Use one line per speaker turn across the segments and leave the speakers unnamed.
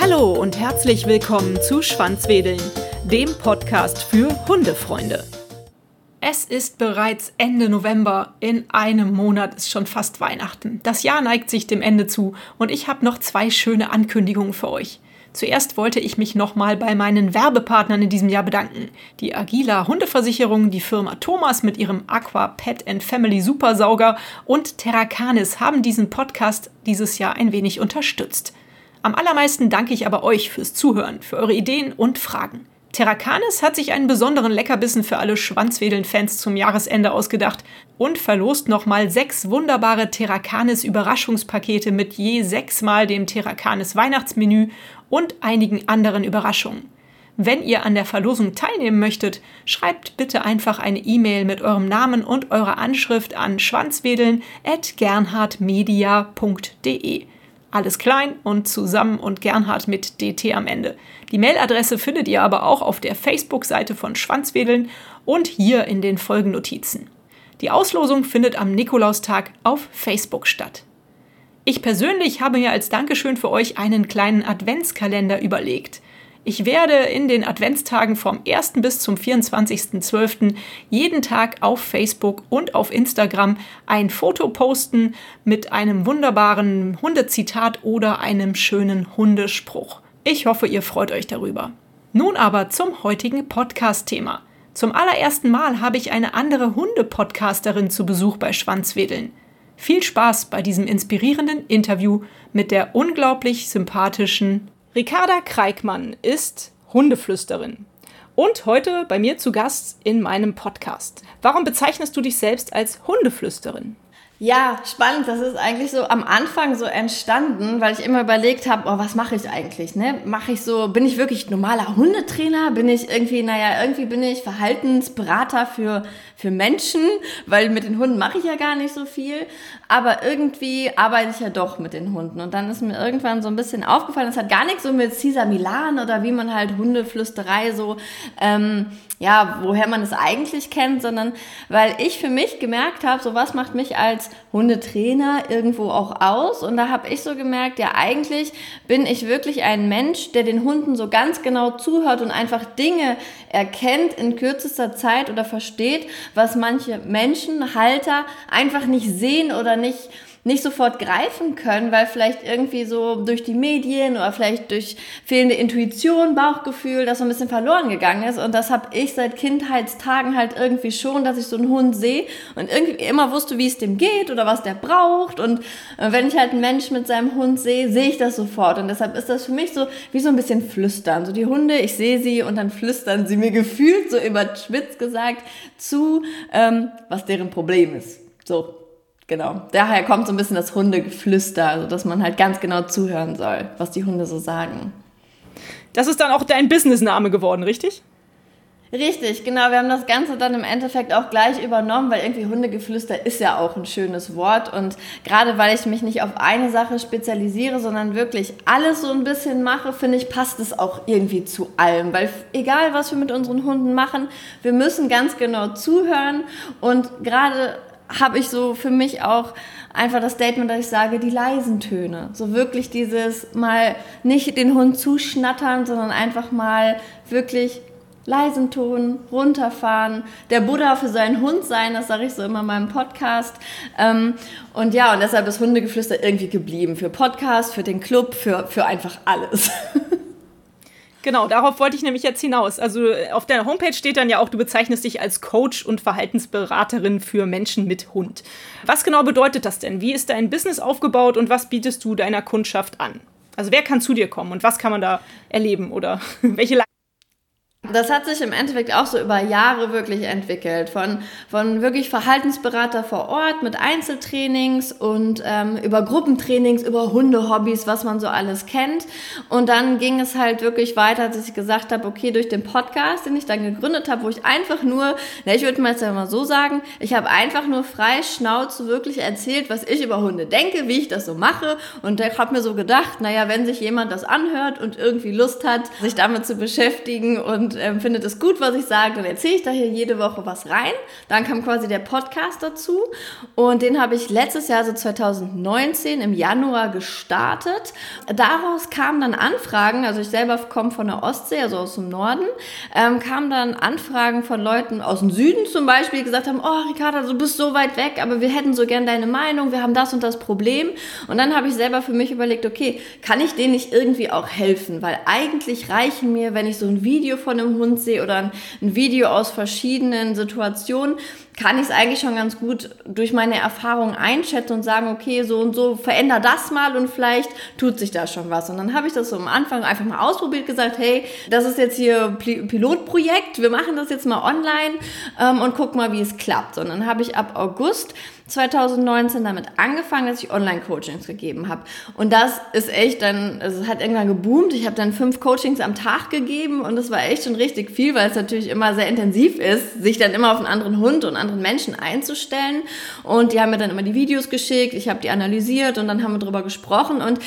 Hallo und herzlich willkommen zu Schwanzwedeln, dem Podcast für Hundefreunde. Es ist bereits Ende November. In einem Monat ist schon fast Weihnachten. Das Jahr neigt sich dem Ende zu und ich habe noch zwei schöne Ankündigungen für euch. Zuerst wollte ich mich nochmal bei meinen Werbepartnern in diesem Jahr bedanken. Die Agila Hundeversicherung, die Firma Thomas mit ihrem Aqua Pet and Family Supersauger und Terracanis haben diesen Podcast dieses Jahr ein wenig unterstützt. Am allermeisten danke ich aber euch fürs Zuhören, für eure Ideen und Fragen. Terracanis hat sich einen besonderen Leckerbissen für alle Schwanzwedeln-Fans zum Jahresende ausgedacht und verlost nochmal sechs wunderbare Terracanis Überraschungspakete mit je sechsmal dem Terracanis Weihnachtsmenü und einigen anderen Überraschungen. Wenn ihr an der Verlosung teilnehmen möchtet, schreibt bitte einfach eine E-Mail mit eurem Namen und eurer Anschrift an schwanzwedeln@gernhardmedia.de. Alles klein und zusammen und Gernhard mit DT am Ende. Die Mailadresse findet ihr aber auch auf der Facebook-Seite von Schwanzwedeln und hier in den Folgennotizen. Die Auslosung findet am Nikolaustag auf Facebook statt. Ich persönlich habe mir als Dankeschön für euch einen kleinen Adventskalender überlegt. Ich werde in den Adventstagen vom 1. bis zum 24.12. jeden Tag auf Facebook und auf Instagram ein Foto posten mit einem wunderbaren Hundezitat oder einem schönen Hundespruch. Ich hoffe, ihr freut euch darüber. Nun aber zum heutigen Podcast-Thema. Zum allerersten Mal habe ich eine andere Hunde-Podcasterin zu Besuch bei Schwanzwedeln. Viel Spaß bei diesem inspirierenden Interview mit der unglaublich sympathischen Ricarda Kreikmann ist Hundeflüsterin und heute bei mir zu Gast in meinem Podcast. Warum bezeichnest du dich selbst als Hundeflüsterin?
Ja, spannend. Das ist eigentlich so am Anfang so entstanden, weil ich immer überlegt habe, oh, was mache ich eigentlich? Ne? Mache ich so, bin ich wirklich normaler Hundetrainer? Bin ich irgendwie, naja, irgendwie bin ich Verhaltensberater für, für Menschen, weil mit den Hunden mache ich ja gar nicht so viel. Aber irgendwie arbeite ich ja doch mit den Hunden. Und dann ist mir irgendwann so ein bisschen aufgefallen, das hat gar nichts so mit Cesar Milan oder wie man halt Hundeflüsterei so ähm, ja, woher man es eigentlich kennt, sondern weil ich für mich gemerkt habe, so was macht mich als Hundetrainer irgendwo auch aus. Und da habe ich so gemerkt, ja, eigentlich bin ich wirklich ein Mensch, der den Hunden so ganz genau zuhört und einfach Dinge erkennt in kürzester Zeit oder versteht, was manche Menschen, Halter einfach nicht sehen oder nicht nicht sofort greifen können, weil vielleicht irgendwie so durch die Medien oder vielleicht durch fehlende Intuition, Bauchgefühl, das so ein bisschen verloren gegangen ist. Und das habe ich seit Kindheitstagen halt irgendwie schon, dass ich so einen Hund sehe und irgendwie immer wusste, wie es dem geht oder was der braucht. Und äh, wenn ich halt einen Mensch mit seinem Hund sehe, sehe ich das sofort. Und deshalb ist das für mich so wie so ein bisschen flüstern. So die Hunde, ich sehe sie und dann flüstern sie mir gefühlt, so überschwitzt gesagt, zu, ähm, was deren Problem ist. So, Genau. Daher kommt so ein bisschen das Hundegeflüster, also dass man halt ganz genau zuhören soll, was die Hunde so sagen.
Das ist dann auch dein Businessname geworden, richtig?
Richtig, genau. Wir haben das Ganze dann im Endeffekt auch gleich übernommen, weil irgendwie Hundegeflüster ist ja auch ein schönes Wort. Und gerade weil ich mich nicht auf eine Sache spezialisiere, sondern wirklich alles so ein bisschen mache, finde ich, passt es auch irgendwie zu allem. Weil egal, was wir mit unseren Hunden machen, wir müssen ganz genau zuhören. Und gerade habe ich so für mich auch einfach das Statement, dass ich sage, die leisen Töne. So wirklich dieses mal nicht den Hund zuschnattern, sondern einfach mal wirklich leisen Ton, runterfahren, der Buddha für seinen Hund sein, das sage ich so immer in meinem Podcast. Ähm, und ja, und deshalb ist Hundegeflüster irgendwie geblieben. Für Podcast, für den Club, für, für einfach alles.
Genau, darauf wollte ich nämlich jetzt hinaus. Also auf deiner Homepage steht dann ja auch, du bezeichnest dich als Coach und Verhaltensberaterin für Menschen mit Hund. Was genau bedeutet das denn? Wie ist dein Business aufgebaut und was bietest du deiner Kundschaft an? Also wer kann zu dir kommen und was kann man da erleben oder welche
das hat sich im Endeffekt auch so über Jahre wirklich entwickelt. Von, von wirklich Verhaltensberater vor Ort mit Einzeltrainings und ähm, über Gruppentrainings, über Hundehobbys, was man so alles kennt. Und dann ging es halt wirklich weiter, dass ich gesagt habe, okay, durch den Podcast, den ich dann gegründet habe, wo ich einfach nur, na, ich würde mal jetzt mal so sagen, ich habe einfach nur frei Schnauze wirklich erzählt, was ich über Hunde denke, wie ich das so mache. Und ich habe mir so gedacht, naja, wenn sich jemand das anhört und irgendwie Lust hat, sich damit zu beschäftigen und ähm, findet es gut, was ich sage, dann erzähle ich da hier jede Woche was rein. Dann kam quasi der Podcast dazu und den habe ich letztes Jahr, so 2019 im Januar gestartet. Daraus kamen dann Anfragen, also ich selber komme von der Ostsee, also aus dem Norden, ähm, kamen dann Anfragen von Leuten aus dem Süden zum Beispiel, die gesagt haben, oh Ricarda, du bist so weit weg, aber wir hätten so gern deine Meinung, wir haben das und das Problem. Und dann habe ich selber für mich überlegt, okay, kann ich denen nicht irgendwie auch helfen? Weil eigentlich reichen mir, wenn ich so ein Video von einem Hund sehe oder ein, ein Video aus verschiedenen Situationen, kann ich es eigentlich schon ganz gut durch meine Erfahrung einschätzen und sagen, okay, so und so, veränder das mal und vielleicht tut sich da schon was. Und dann habe ich das so am Anfang einfach mal ausprobiert, gesagt, hey, das ist jetzt hier Pilotprojekt, wir machen das jetzt mal online ähm, und guck mal, wie es klappt. Und dann habe ich ab August 2019 damit angefangen, dass ich Online-Coachings gegeben habe. Und das ist echt dann, also es hat irgendwann geboomt. Ich habe dann fünf Coachings am Tag gegeben und das war echt schon richtig viel, weil es natürlich immer sehr intensiv ist, sich dann immer auf einen anderen Hund und anderen Menschen einzustellen. Und die haben mir dann immer die Videos geschickt, ich habe die analysiert und dann haben wir drüber gesprochen und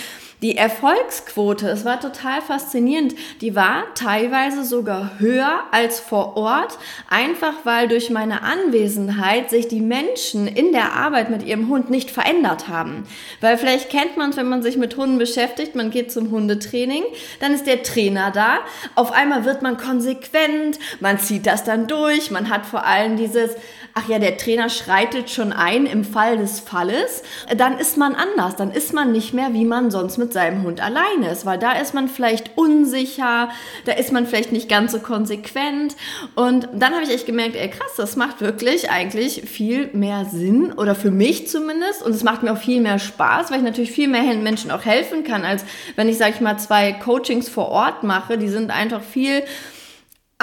die Erfolgsquote, es war total faszinierend, die war teilweise sogar höher als vor Ort, einfach weil durch meine Anwesenheit sich die Menschen in der Arbeit mit ihrem Hund nicht verändert haben. Weil vielleicht kennt man es, wenn man sich mit Hunden beschäftigt, man geht zum Hundetraining, dann ist der Trainer da, auf einmal wird man konsequent, man zieht das dann durch, man hat vor allem dieses, ach ja, der Trainer schreitet schon ein im Fall des Falles, dann ist man anders, dann ist man nicht mehr, wie man sonst mit seinem Hund alleine ist, weil da ist man vielleicht unsicher, da ist man vielleicht nicht ganz so konsequent. Und dann habe ich echt gemerkt, ey krass, das macht wirklich eigentlich viel mehr Sinn oder für mich zumindest. Und es macht mir auch viel mehr Spaß, weil ich natürlich viel mehr Menschen auch helfen kann, als wenn ich, sage ich mal, zwei Coachings vor Ort mache. Die sind einfach viel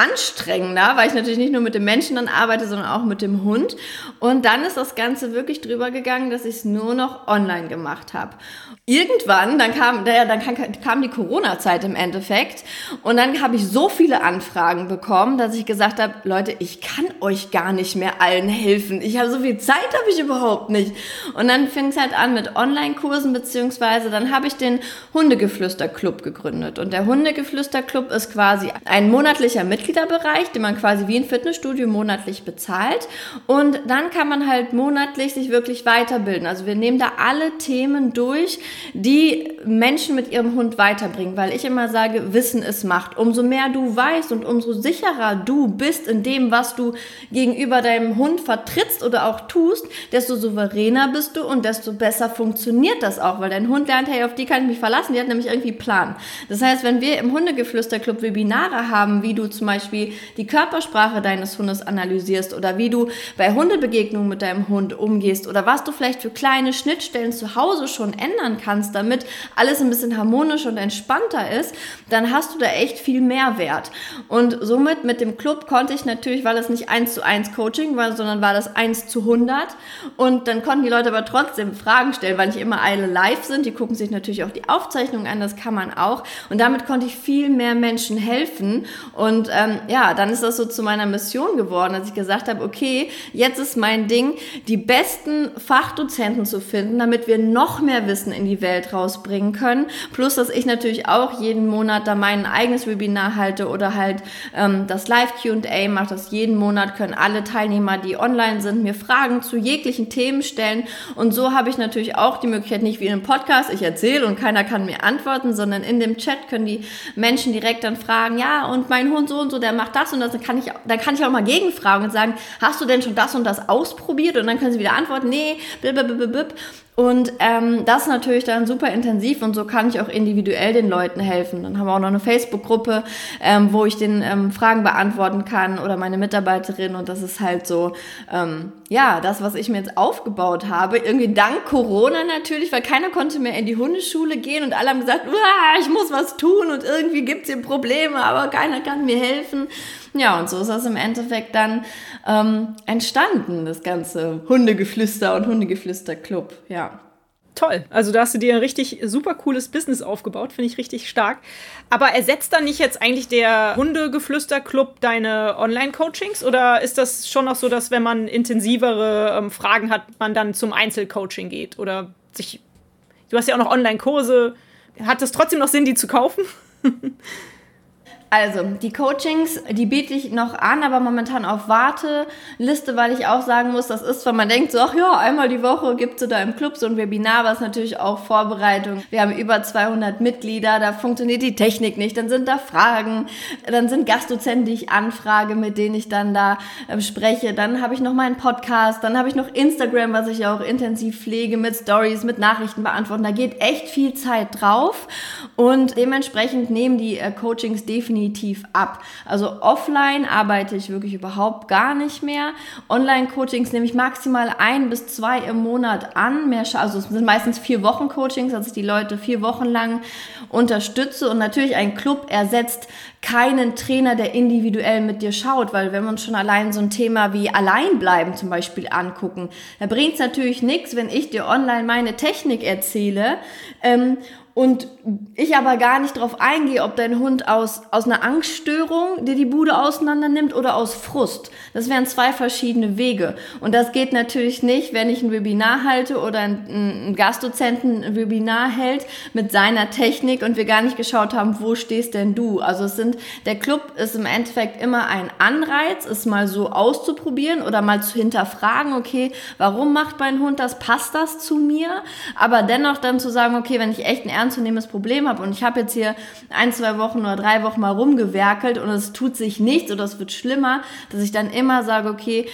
anstrengender, weil ich natürlich nicht nur mit dem Menschen dann arbeite, sondern auch mit dem Hund. Und dann ist das Ganze wirklich drüber gegangen, dass ich es nur noch online gemacht habe irgendwann, dann kam, ja, dann kam die Corona-Zeit im Endeffekt und dann habe ich so viele Anfragen bekommen, dass ich gesagt habe, Leute, ich kann euch gar nicht mehr allen helfen. Ich habe so viel Zeit, habe ich überhaupt nicht. Und dann fing es halt an mit Online-Kursen, beziehungsweise dann habe ich den Hundegeflüster-Club gegründet. Und der Hundegeflüster-Club ist quasi ein monatlicher Mitgliederbereich, den man quasi wie ein Fitnessstudio monatlich bezahlt. Und dann kann man halt monatlich sich wirklich weiterbilden. Also wir nehmen da alle Themen durch, die Menschen mit ihrem Hund weiterbringen, weil ich immer sage, Wissen ist Macht. Umso mehr du weißt und umso sicherer du bist in dem, was du gegenüber deinem Hund vertrittst oder auch tust, desto souveräner bist du und desto besser funktioniert das auch, weil dein Hund lernt, hey, auf die kann ich mich verlassen, die hat nämlich irgendwie Plan. Das heißt, wenn wir im Hundegeflüsterclub Webinare haben, wie du zum Beispiel die Körpersprache deines Hundes analysierst oder wie du bei Hundebegegnungen mit deinem Hund umgehst oder was du vielleicht für kleine Schnittstellen zu Hause schon ändern kannst, damit alles ein bisschen harmonisch und entspannter ist, dann hast du da echt viel Mehrwert. Und somit mit dem Club konnte ich natürlich, weil es nicht eins zu eins Coaching war, sondern war das eins zu 100. Und dann konnten die Leute aber trotzdem Fragen stellen, weil nicht immer alle live sind. Die gucken sich natürlich auch die Aufzeichnung an, das kann man auch. Und damit konnte ich viel mehr Menschen helfen. Und ähm, ja, dann ist das so zu meiner Mission geworden, dass ich gesagt habe, okay, jetzt ist mein Ding, die besten Fachdozenten zu finden, damit wir noch mehr Wissen in die Welt rausbringen können. Plus, dass ich natürlich auch jeden Monat da mein eigenes Webinar halte oder halt ähm, das Live-QA mache. Das jeden Monat können alle Teilnehmer, die online sind, mir Fragen zu jeglichen Themen stellen. Und so habe ich natürlich auch die Möglichkeit, nicht wie in einem Podcast, ich erzähle und keiner kann mir antworten, sondern in dem Chat können die Menschen direkt dann fragen, ja, und mein Hund so und so, der macht das und das. Dann kann ich, dann kann ich auch mal gegenfragen und sagen, hast du denn schon das und das ausprobiert? Und dann können sie wieder antworten, nee, blablabla. Und ähm, das natürlich dann super intensiv und so kann ich auch individuell den Leuten helfen. Dann haben wir auch noch eine Facebook-Gruppe, ähm, wo ich den ähm, Fragen beantworten kann oder meine Mitarbeiterin und das ist halt so, ähm, ja, das, was ich mir jetzt aufgebaut habe. Irgendwie dank Corona natürlich, weil keiner konnte mehr in die Hundeschule gehen und alle haben gesagt, ich muss was tun und irgendwie gibt's hier Probleme, aber keiner kann mir helfen. Ja, und so ist das im Endeffekt dann ähm, entstanden, das ganze Hundegeflüster und Hundegeflüster-Club, ja.
Toll. Also da hast du dir ein richtig super cooles Business aufgebaut, finde ich richtig stark. Aber ersetzt dann nicht jetzt eigentlich der Hundegeflüster-Club deine Online-Coachings? Oder ist das schon noch so, dass wenn man intensivere ähm, Fragen hat, man dann zum Einzelcoaching geht? Oder sich. Du hast ja auch noch Online-Kurse. Hat es trotzdem noch Sinn, die zu kaufen?
Also, die Coachings, die biete ich noch an, aber momentan auf Warteliste, weil ich auch sagen muss, das ist, wenn man denkt, so, ach ja, einmal die Woche gibt es da im Club so ein Webinar, was natürlich auch Vorbereitung. Wir haben über 200 Mitglieder, da funktioniert die Technik nicht, dann sind da Fragen, dann sind Gastdozenten, die ich anfrage, mit denen ich dann da äh, spreche. Dann habe ich noch meinen Podcast, dann habe ich noch Instagram, was ich auch intensiv pflege mit Stories, mit Nachrichten beantworten. Da geht echt viel Zeit drauf und dementsprechend nehmen die äh, Coachings definitiv definitiv ab. Also offline arbeite ich wirklich überhaupt gar nicht mehr. Online-Coachings nehme ich maximal ein bis zwei im Monat an. Mehr, also es sind meistens vier Wochen Coachings, dass ich die Leute vier Wochen lang unterstütze. Und natürlich ein Club ersetzt keinen Trainer, der individuell mit dir schaut, weil wenn wir uns schon allein so ein Thema wie Alleinbleiben zum Beispiel angucken, da bringt es natürlich nichts, wenn ich dir online meine Technik erzähle ähm, und ich aber gar nicht darauf eingehe, ob dein Hund aus, aus einer Angststörung dir die Bude auseinander nimmt oder aus Frust. Das wären zwei verschiedene Wege. Und das geht natürlich nicht, wenn ich ein Webinar halte oder ein, ein Gastdozenten ein Webinar hält mit seiner Technik und wir gar nicht geschaut haben, wo stehst denn du? Also es sind, der Club ist im Endeffekt immer ein Anreiz, es mal so auszuprobieren oder mal zu hinterfragen, okay, warum macht mein Hund das? Passt das zu mir? Aber dennoch dann zu sagen, okay, wenn ich echt ein ernstzunehmendes Problem habe und ich habe jetzt hier ein, zwei Wochen oder drei Wochen mal rumgewerkelt und es tut sich nichts oder es wird schlimmer, dass ich dann immer sage, okay,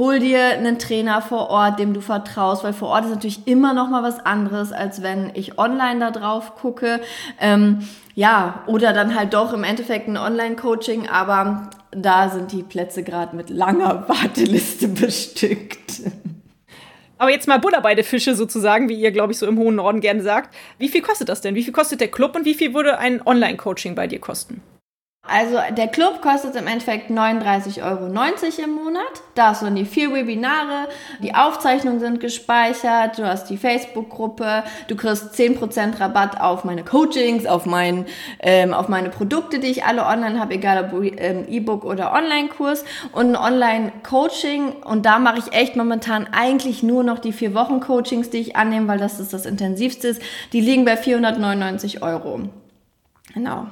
hol dir einen Trainer vor Ort, dem du vertraust, weil vor Ort ist natürlich immer noch mal was anderes, als wenn ich online da drauf gucke. Ähm, ja, oder dann halt doch im Endeffekt ein Online-Coaching, aber da sind die Plätze gerade mit langer Warteliste bestückt.
Aber jetzt mal Butter bei Fische sozusagen, wie ihr, glaube ich, so im hohen Norden gerne sagt. Wie viel kostet das denn? Wie viel kostet der Club und wie viel würde ein Online-Coaching bei dir kosten?
Also der Club kostet im Endeffekt 39,90 Euro im Monat. Da hast du dann die vier Webinare, die Aufzeichnungen sind gespeichert, du hast die Facebook-Gruppe, du kriegst 10% Rabatt auf meine Coachings, auf, mein, ähm, auf meine Produkte, die ich alle online habe, egal ob ähm, E-Book oder Online-Kurs und ein Online-Coaching. Und da mache ich echt momentan eigentlich nur noch die vier Wochen Coachings, die ich annehme, weil das ist das intensivste. Die liegen bei 499 Euro. Genau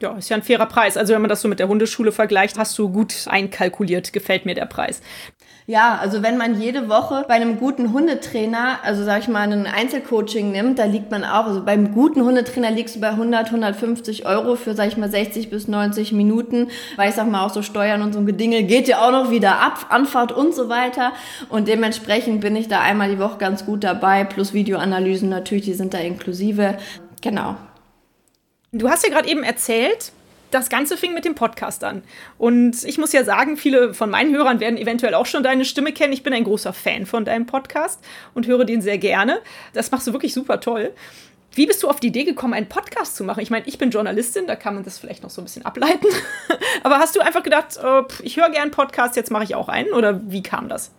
ja, ist ja ein fairer Preis. Also wenn man das so mit der Hundeschule vergleicht, hast du gut einkalkuliert, gefällt mir der Preis.
Ja, also wenn man jede Woche bei einem guten Hundetrainer, also sag ich mal, ein Einzelcoaching nimmt, da liegt man auch, also beim guten Hundetrainer liegst du bei 100, 150 Euro für, sag ich mal, 60 bis 90 Minuten, weil ich sag mal auch so Steuern und so ein Gedingel geht ja auch noch wieder ab, Anfahrt und so weiter und dementsprechend bin ich da einmal die Woche ganz gut dabei, plus Videoanalysen natürlich, die sind da inklusive, genau.
Du hast ja gerade eben erzählt, das Ganze fing mit dem Podcast an. Und ich muss ja sagen, viele von meinen Hörern werden eventuell auch schon deine Stimme kennen. Ich bin ein großer Fan von deinem Podcast und höre den sehr gerne. Das machst du wirklich super toll. Wie bist du auf die Idee gekommen, einen Podcast zu machen? Ich meine, ich bin Journalistin, da kann man das vielleicht noch so ein bisschen ableiten. Aber hast du einfach gedacht, oh, ich höre gern Podcast, jetzt mache ich auch einen? Oder wie kam das?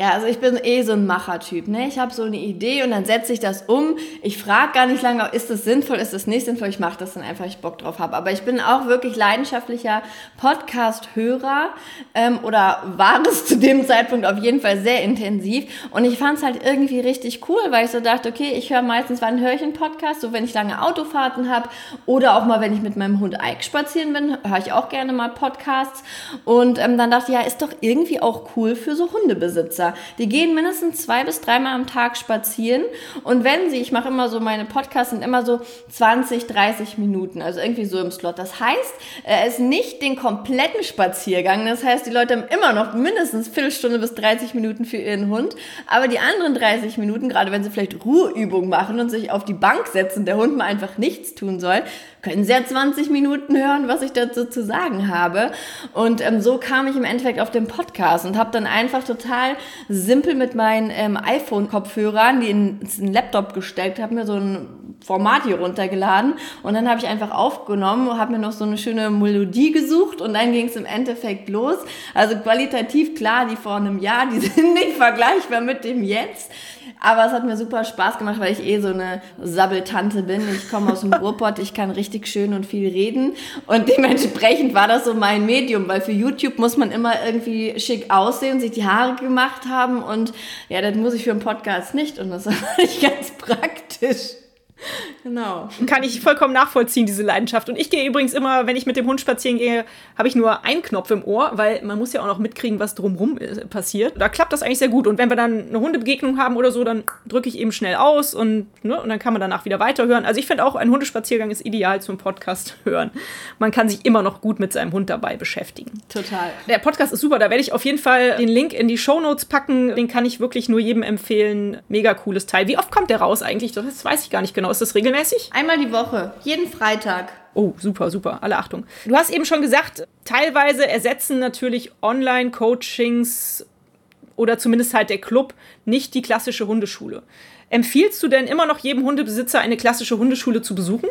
Ja, also ich bin eh so ein Machertyp. Ne? Ich habe so eine Idee und dann setze ich das um. Ich frage gar nicht lange, ist das sinnvoll, ist das nicht sinnvoll. Ich mache das dann einfach, ich Bock drauf habe. Aber ich bin auch wirklich leidenschaftlicher Podcast-Hörer ähm, oder war es zu dem Zeitpunkt auf jeden Fall sehr intensiv. Und ich fand es halt irgendwie richtig cool, weil ich so dachte, okay, ich höre meistens, wann höre ich einen Podcast? So wenn ich lange Autofahrten habe oder auch mal, wenn ich mit meinem Hund Ike spazieren bin, höre ich auch gerne mal Podcasts. Und ähm, dann dachte ich, ja, ist doch irgendwie auch cool für so Hundebesitzer. Die gehen mindestens zwei bis dreimal am Tag spazieren. Und wenn sie, ich mache immer so, meine Podcasts sind immer so 20, 30 Minuten, also irgendwie so im Slot. Das heißt, er ist nicht den kompletten Spaziergang. Das heißt, die Leute haben immer noch mindestens Viertelstunde bis 30 Minuten für ihren Hund. Aber die anderen 30 Minuten, gerade wenn sie vielleicht Ruheübungen machen und sich auf die Bank setzen, der Hund mal einfach nichts tun soll, können Sie ja 20 Minuten hören, was ich dazu zu sagen habe. Und ähm, so kam ich im Endeffekt auf den Podcast und habe dann einfach total simpel mit meinen ähm, iPhone-Kopfhörern, die in, in Laptop gesteckt, habe mir so ein Format hier runtergeladen und dann habe ich einfach aufgenommen und habe mir noch so eine schöne Melodie gesucht und dann ging es im Endeffekt los. Also qualitativ klar, die vor einem Jahr, die sind nicht vergleichbar mit dem jetzt. Aber es hat mir super Spaß gemacht, weil ich eh so eine Sabbeltante bin. Ich komme aus dem Ruhrpott, ich kann richtig schön und viel reden. Und dementsprechend war das so mein Medium, weil für YouTube muss man immer irgendwie schick aussehen, sich die Haare gemacht haben. Und ja, das muss ich für einen Podcast nicht. Und das war nicht ganz praktisch. Genau.
Kann ich vollkommen nachvollziehen, diese Leidenschaft. Und ich gehe übrigens immer, wenn ich mit dem Hund spazieren gehe, habe ich nur einen Knopf im Ohr, weil man muss ja auch noch mitkriegen, was drumherum äh, passiert. Da klappt das eigentlich sehr gut. Und wenn wir dann eine Hundebegegnung haben oder so, dann drücke ich eben schnell aus und, ne, und dann kann man danach wieder weiterhören. Also ich finde auch, ein Hundespaziergang ist ideal zum Podcast hören. Man kann sich immer noch gut mit seinem Hund dabei beschäftigen.
Total.
Der Podcast ist super, da werde ich auf jeden Fall den Link in die Show Notes packen. Den kann ich wirklich nur jedem empfehlen. Mega cooles Teil. Wie oft kommt der raus eigentlich? Das weiß ich gar nicht genau. Ist das regelmäßig?
Einmal die Woche, jeden Freitag.
Oh, super, super. Alle Achtung. Du hast eben schon gesagt, teilweise ersetzen natürlich Online-Coachings oder zumindest halt der Club nicht die klassische Hundeschule. Empfiehlst du denn immer noch jedem Hundebesitzer eine klassische Hundeschule zu besuchen?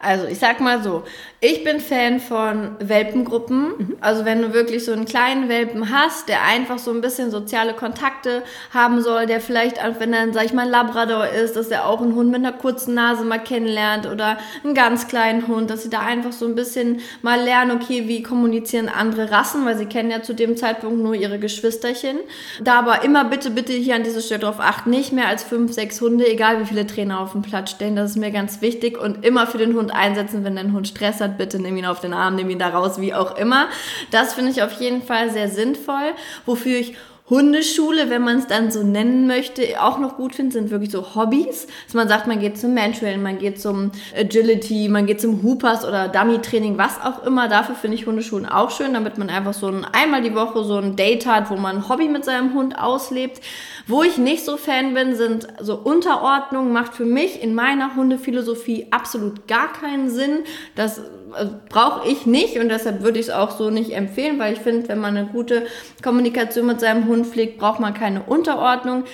Also ich sag mal so, ich bin Fan von Welpengruppen. Mhm. Also wenn du wirklich so einen kleinen Welpen hast, der einfach so ein bisschen soziale Kontakte haben soll, der vielleicht, wenn er, sag ich mal, ein Labrador ist, dass er auch einen Hund mit einer kurzen Nase mal kennenlernt oder einen ganz kleinen Hund, dass sie da einfach so ein bisschen mal lernen, okay, wie kommunizieren andere Rassen, weil sie kennen ja zu dem Zeitpunkt nur ihre Geschwisterchen. Da aber immer bitte, bitte hier an dieser Stelle drauf achten, nicht mehr als fünf, sechs Hunde, egal wie viele Trainer auf dem Platz stehen, das ist mir ganz wichtig und immer für den Hund Hund einsetzen, wenn dein Hund Stress hat, bitte nimm ihn auf den Arm, nimm ihn da raus, wie auch immer. Das finde ich auf jeden Fall sehr sinnvoll. Wofür ich Hundeschule, wenn man es dann so nennen möchte, auch noch gut finde, sind wirklich so Hobbys. Dass man sagt, man geht zum Mantrailing, man geht zum Agility, man geht zum Hoopers oder Dummy-Training, was auch immer. Dafür finde ich Hundeschulen auch schön, damit man einfach so ein, einmal die Woche so ein Date hat, wo man ein Hobby mit seinem Hund auslebt. Wo ich nicht so Fan bin, sind so Unterordnung, macht für mich in meiner Hundephilosophie absolut gar keinen Sinn. Das brauche ich nicht und deshalb würde ich es auch so nicht empfehlen, weil ich finde, wenn man eine gute Kommunikation mit seinem Hund pflegt, braucht man keine Unterordnung.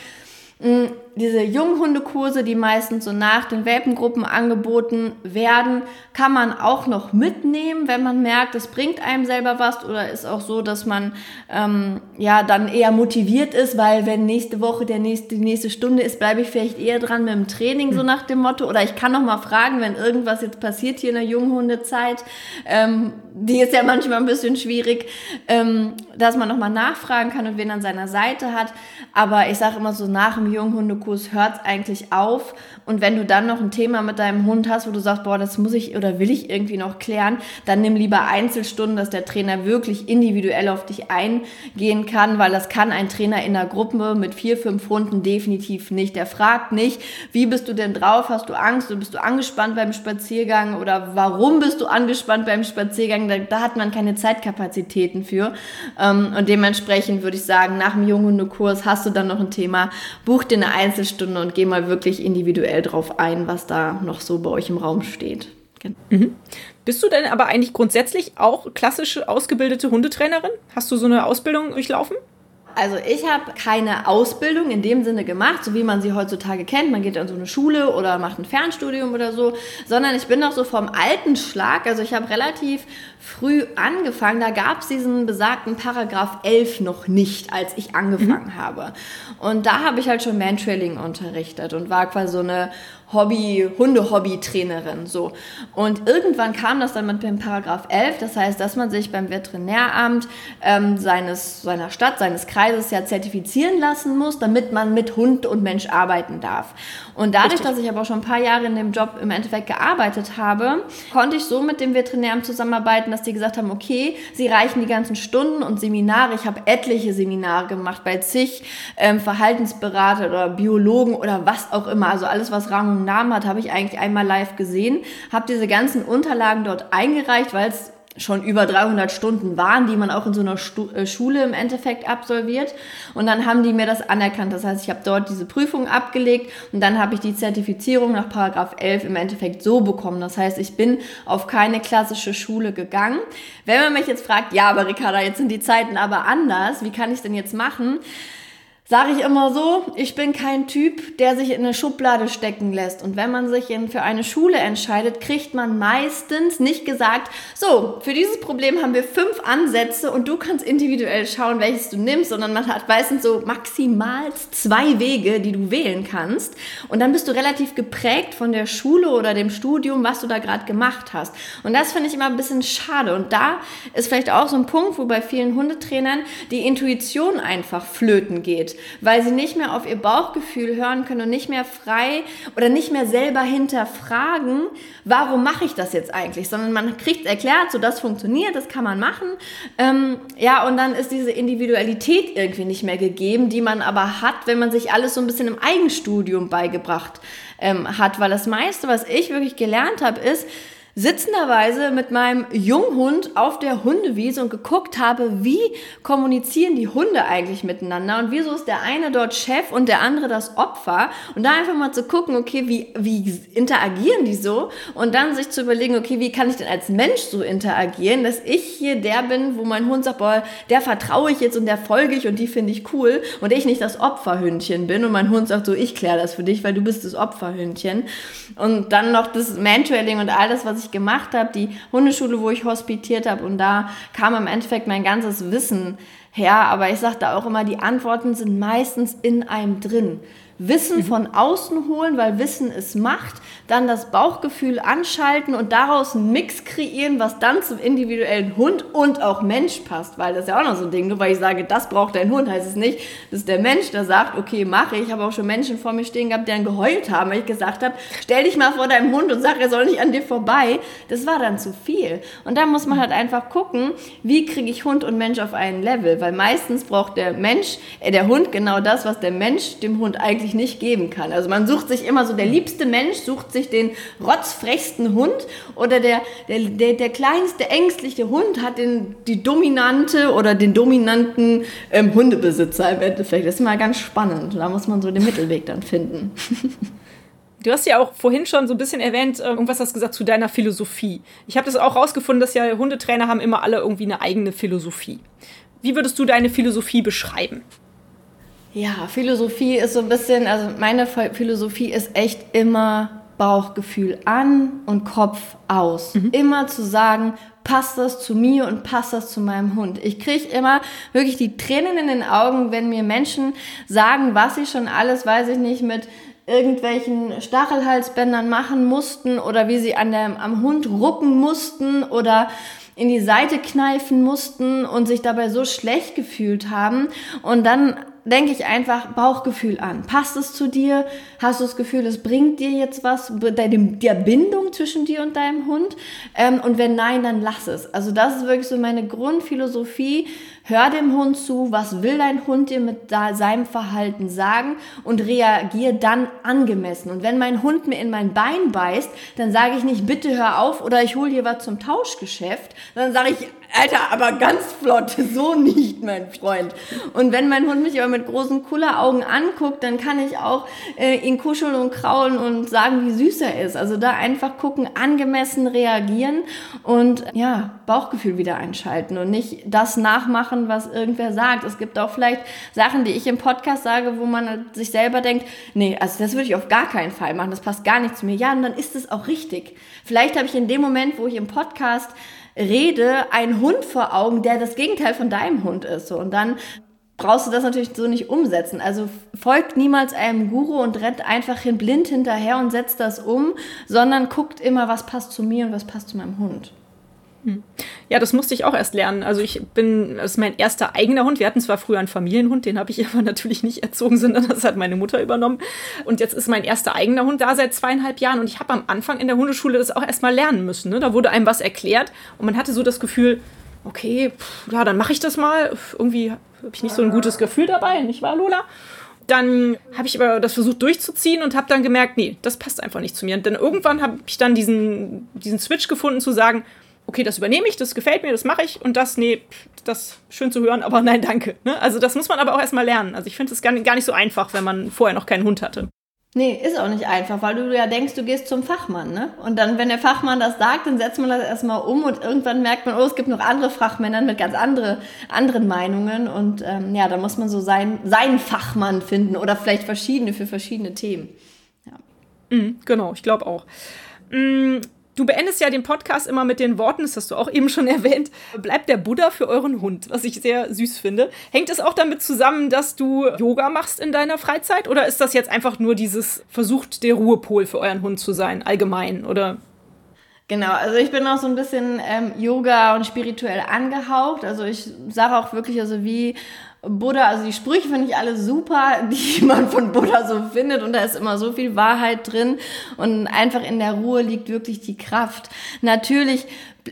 Diese Junghundekurse, die meistens so nach den Welpengruppen angeboten werden, kann man auch noch mitnehmen, wenn man merkt, es bringt einem selber was oder ist auch so, dass man ähm, ja dann eher motiviert ist, weil wenn nächste Woche der nächste, die nächste Stunde ist, bleibe ich vielleicht eher dran mit dem Training, so hm. nach dem Motto. Oder ich kann noch mal fragen, wenn irgendwas jetzt passiert hier in der Junghundezeit, ähm, die ist ja manchmal ein bisschen schwierig, ähm, dass man noch mal nachfragen kann und wen an seiner Seite hat. Aber ich sage immer so, nach dem Junghundekurs hört es eigentlich auf. Und wenn du dann noch ein Thema mit deinem Hund hast, wo du sagst, boah, das muss ich oder will ich irgendwie noch klären, dann nimm lieber Einzelstunden, dass der Trainer wirklich individuell auf dich eingehen kann, weil das kann ein Trainer in der Gruppe mit vier, fünf Hunden definitiv nicht. Der fragt nicht, wie bist du denn drauf? Hast du Angst? Oder bist du angespannt beim Spaziergang? Oder warum bist du angespannt beim Spaziergang? Da, da hat man keine Zeitkapazitäten für. Ähm, und dementsprechend würde ich sagen, nach dem Junghundekurs hast du dann noch ein Thema, buch dir eine Einzelstunde und geh mal wirklich individuell drauf ein, was da noch so bei euch im Raum steht.
Mhm. Bist du denn aber eigentlich grundsätzlich auch klassische ausgebildete Hundetrainerin? Hast du so eine Ausbildung durchlaufen?
Also ich habe keine Ausbildung in dem Sinne gemacht, so wie man sie heutzutage kennt. Man geht an so eine Schule oder macht ein Fernstudium oder so, sondern ich bin noch so vom alten Schlag. Also ich habe relativ früh angefangen. Da gab es diesen besagten Paragraph 11 noch nicht, als ich angefangen mhm. habe. Und da habe ich halt schon Mantrailing unterrichtet und war quasi so eine Hobby, Hunde-Hobby-Trainerin, so. Und irgendwann kam das dann mit dem Paragraph 11, das heißt, dass man sich beim Veterinäramt ähm, seines, seiner Stadt, seines Kreises ja zertifizieren lassen muss, damit man mit Hund und Mensch arbeiten darf. Und dadurch, Richtig. dass ich aber auch schon ein paar Jahre in dem Job im Endeffekt gearbeitet habe, konnte ich so mit dem Veterinäramt zusammenarbeiten, dass die gesagt haben, okay, sie reichen die ganzen Stunden und Seminare. Ich habe etliche Seminare gemacht bei zig ähm, Verhaltensberater oder Biologen oder was auch immer, also alles, was Rang und Namen hat, habe ich eigentlich einmal live gesehen, habe diese ganzen Unterlagen dort eingereicht, weil es schon über 300 Stunden waren, die man auch in so einer Stu äh, Schule im Endeffekt absolviert. Und dann haben die mir das anerkannt. Das heißt, ich habe dort diese Prüfung abgelegt und dann habe ich die Zertifizierung nach Paragraph 11 im Endeffekt so bekommen. Das heißt, ich bin auf keine klassische Schule gegangen. Wenn man mich jetzt fragt, ja, aber Ricarda, jetzt sind die Zeiten aber anders, wie kann ich denn jetzt machen? Sage ich immer so, ich bin kein Typ, der sich in eine Schublade stecken lässt. Und wenn man sich in, für eine Schule entscheidet, kriegt man meistens nicht gesagt, so, für dieses Problem haben wir fünf Ansätze und du kannst individuell schauen, welches du nimmst, sondern man hat meistens so maximal zwei Wege, die du wählen kannst. Und dann bist du relativ geprägt von der Schule oder dem Studium, was du da gerade gemacht hast. Und das finde ich immer ein bisschen schade. Und da ist vielleicht auch so ein Punkt, wo bei vielen Hundetrainern die Intuition einfach flöten geht. Weil sie nicht mehr auf ihr Bauchgefühl hören können und nicht mehr frei oder nicht mehr selber hinterfragen, warum mache ich das jetzt eigentlich, sondern man kriegt erklärt, so das funktioniert, das kann man machen. Ähm, ja, und dann ist diese Individualität irgendwie nicht mehr gegeben, die man aber hat, wenn man sich alles so ein bisschen im Eigenstudium beigebracht ähm, hat, weil das meiste, was ich wirklich gelernt habe, ist, sitzenderweise mit meinem Junghund auf der Hundewiese und geguckt habe, wie kommunizieren die Hunde eigentlich miteinander und wieso ist der eine dort Chef und der andere das Opfer? Und da einfach mal zu gucken, okay, wie, wie interagieren die so? Und dann sich zu überlegen, okay, wie kann ich denn als Mensch so interagieren, dass ich hier der bin, wo mein Hund sagt, boah, der vertraue ich jetzt und der folge ich und die finde ich cool und ich nicht das Opferhündchen bin. Und mein Hund sagt so, ich kläre das für dich, weil du bist das Opferhündchen. Und dann noch das Mantrailing und all das, was ich ich gemacht habe, die Hundeschule, wo ich hospitiert habe. Und da kam im Endeffekt mein ganzes Wissen her. Aber ich sagte auch immer, die Antworten sind meistens in einem drin. Wissen mhm. von außen holen, weil Wissen ist Macht, dann das Bauchgefühl anschalten und daraus einen Mix kreieren, was dann zum individuellen Hund und auch Mensch passt, weil das ist ja auch noch so ein Ding, nur weil ich sage, das braucht dein Hund, heißt es nicht, das ist der Mensch, der sagt, okay, mache ich. Ich habe auch schon Menschen vor mir stehen gehabt, die dann geheult haben, weil ich gesagt habe, stell dich mal vor deinem Hund und sag, er soll nicht an dir vorbei. Das war dann zu viel. Und da muss man halt einfach gucken, wie kriege ich Hund und Mensch auf einen Level, weil meistens braucht der Mensch, äh, der Hund genau das, was der Mensch dem Hund eigentlich nicht geben kann. Also man sucht sich immer so, der liebste Mensch sucht sich den rotzfrechsten Hund oder der, der, der, der kleinste ängstliche Hund hat den, die dominante oder den dominanten ähm, Hundebesitzer im Endeffekt. Das ist mal ganz spannend. Da muss man so den Mittelweg dann finden.
Du hast ja auch vorhin schon so ein bisschen erwähnt, äh, irgendwas hast gesagt zu deiner Philosophie. Ich habe das auch rausgefunden, dass ja Hundetrainer haben immer alle irgendwie eine eigene Philosophie. Wie würdest du deine Philosophie beschreiben?
Ja, Philosophie ist so ein bisschen, also meine Philosophie ist echt immer Bauchgefühl an und Kopf aus. Mhm. Immer zu sagen, passt das zu mir und passt das zu meinem Hund. Ich kriege immer wirklich die Tränen in den Augen, wenn mir Menschen sagen, was sie schon alles, weiß ich nicht, mit irgendwelchen Stachelhalsbändern machen mussten oder wie sie an der, am Hund rucken mussten oder in die Seite kneifen mussten und sich dabei so schlecht gefühlt haben und dann denke ich einfach Bauchgefühl an. Passt es zu dir? Hast du das Gefühl, es bringt dir jetzt was, der Bindung zwischen dir und deinem Hund? Ähm, und wenn nein, dann lass es. Also das ist wirklich so meine Grundphilosophie. Hör dem Hund zu, was will dein Hund dir mit seinem Verhalten sagen und reagier dann angemessen. Und wenn mein Hund mir in mein Bein beißt, dann sage ich nicht, bitte hör auf oder ich hole dir was zum Tauschgeschäft. Dann sage ich, Alter, aber ganz flott, so nicht, mein Freund. Und wenn mein Hund mich aber mit großen Kulleraugen anguckt, dann kann ich auch äh, ihn kuscheln und kraulen und sagen, wie süß er ist. Also da einfach gucken, angemessen reagieren und ja, Bauchgefühl wieder einschalten und nicht das nachmachen, was irgendwer sagt. Es gibt auch vielleicht Sachen, die ich im Podcast sage, wo man sich selber denkt, nee, also das würde ich auf gar keinen Fall machen, das passt gar nicht zu mir. Ja, und dann ist es auch richtig. Vielleicht habe ich in dem Moment, wo ich im Podcast rede, einen Hund vor Augen, der das Gegenteil von deinem Hund ist. So. Und dann brauchst du das natürlich so nicht umsetzen. Also folgt niemals einem Guru und rennt einfach hin blind hinterher und setzt das um, sondern guckt immer, was passt zu mir und was passt zu meinem Hund.
Hm. Ja, das musste ich auch erst lernen. Also ich bin, das ist mein erster eigener Hund. Wir hatten zwar früher einen Familienhund, den habe ich aber natürlich nicht erzogen, sondern das hat meine Mutter übernommen. Und jetzt ist mein erster eigener Hund da seit zweieinhalb Jahren. Und ich habe am Anfang in der Hundeschule das auch erstmal lernen müssen. Ne? Da wurde einem was erklärt und man hatte so das Gefühl, okay, pff, ja, dann mache ich das mal. Irgendwie habe ich nicht so ein gutes Gefühl dabei, nicht wahr, Lola? dann habe ich aber das versucht durchzuziehen und habe dann gemerkt, nee, das passt einfach nicht zu mir. Und dann irgendwann habe ich dann diesen, diesen Switch gefunden zu sagen, okay, das übernehme ich, das gefällt mir, das mache ich und das, nee, das schön zu hören, aber nein, danke. Ne? Also das muss man aber auch erstmal lernen. Also ich finde es gar, gar nicht so einfach, wenn man vorher noch keinen Hund hatte.
Nee, ist auch nicht einfach, weil du ja denkst, du gehst zum Fachmann, ne? Und dann, wenn der Fachmann das sagt, dann setzt man das erstmal um und irgendwann merkt man, oh, es gibt noch andere Fachmänner mit ganz andere, anderen Meinungen und ähm, ja, da muss man so sein, seinen Fachmann finden oder vielleicht verschiedene für verschiedene Themen.
Ja. Mhm, genau, ich glaube auch. Mhm, Du beendest ja den Podcast immer mit den Worten, das hast du auch eben schon erwähnt, bleibt der Buddha für euren Hund, was ich sehr süß finde. Hängt es auch damit zusammen, dass du Yoga machst in deiner Freizeit oder ist das jetzt einfach nur dieses versucht, der Ruhepol für euren Hund zu sein, allgemein oder?
Genau, also ich bin auch so ein bisschen ähm, Yoga und spirituell angehaucht. Also ich sage auch wirklich, also wie Buddha, also die Sprüche finde ich alle super, die man von Buddha so findet und da ist immer so viel Wahrheit drin und einfach in der Ruhe liegt wirklich die Kraft. Natürlich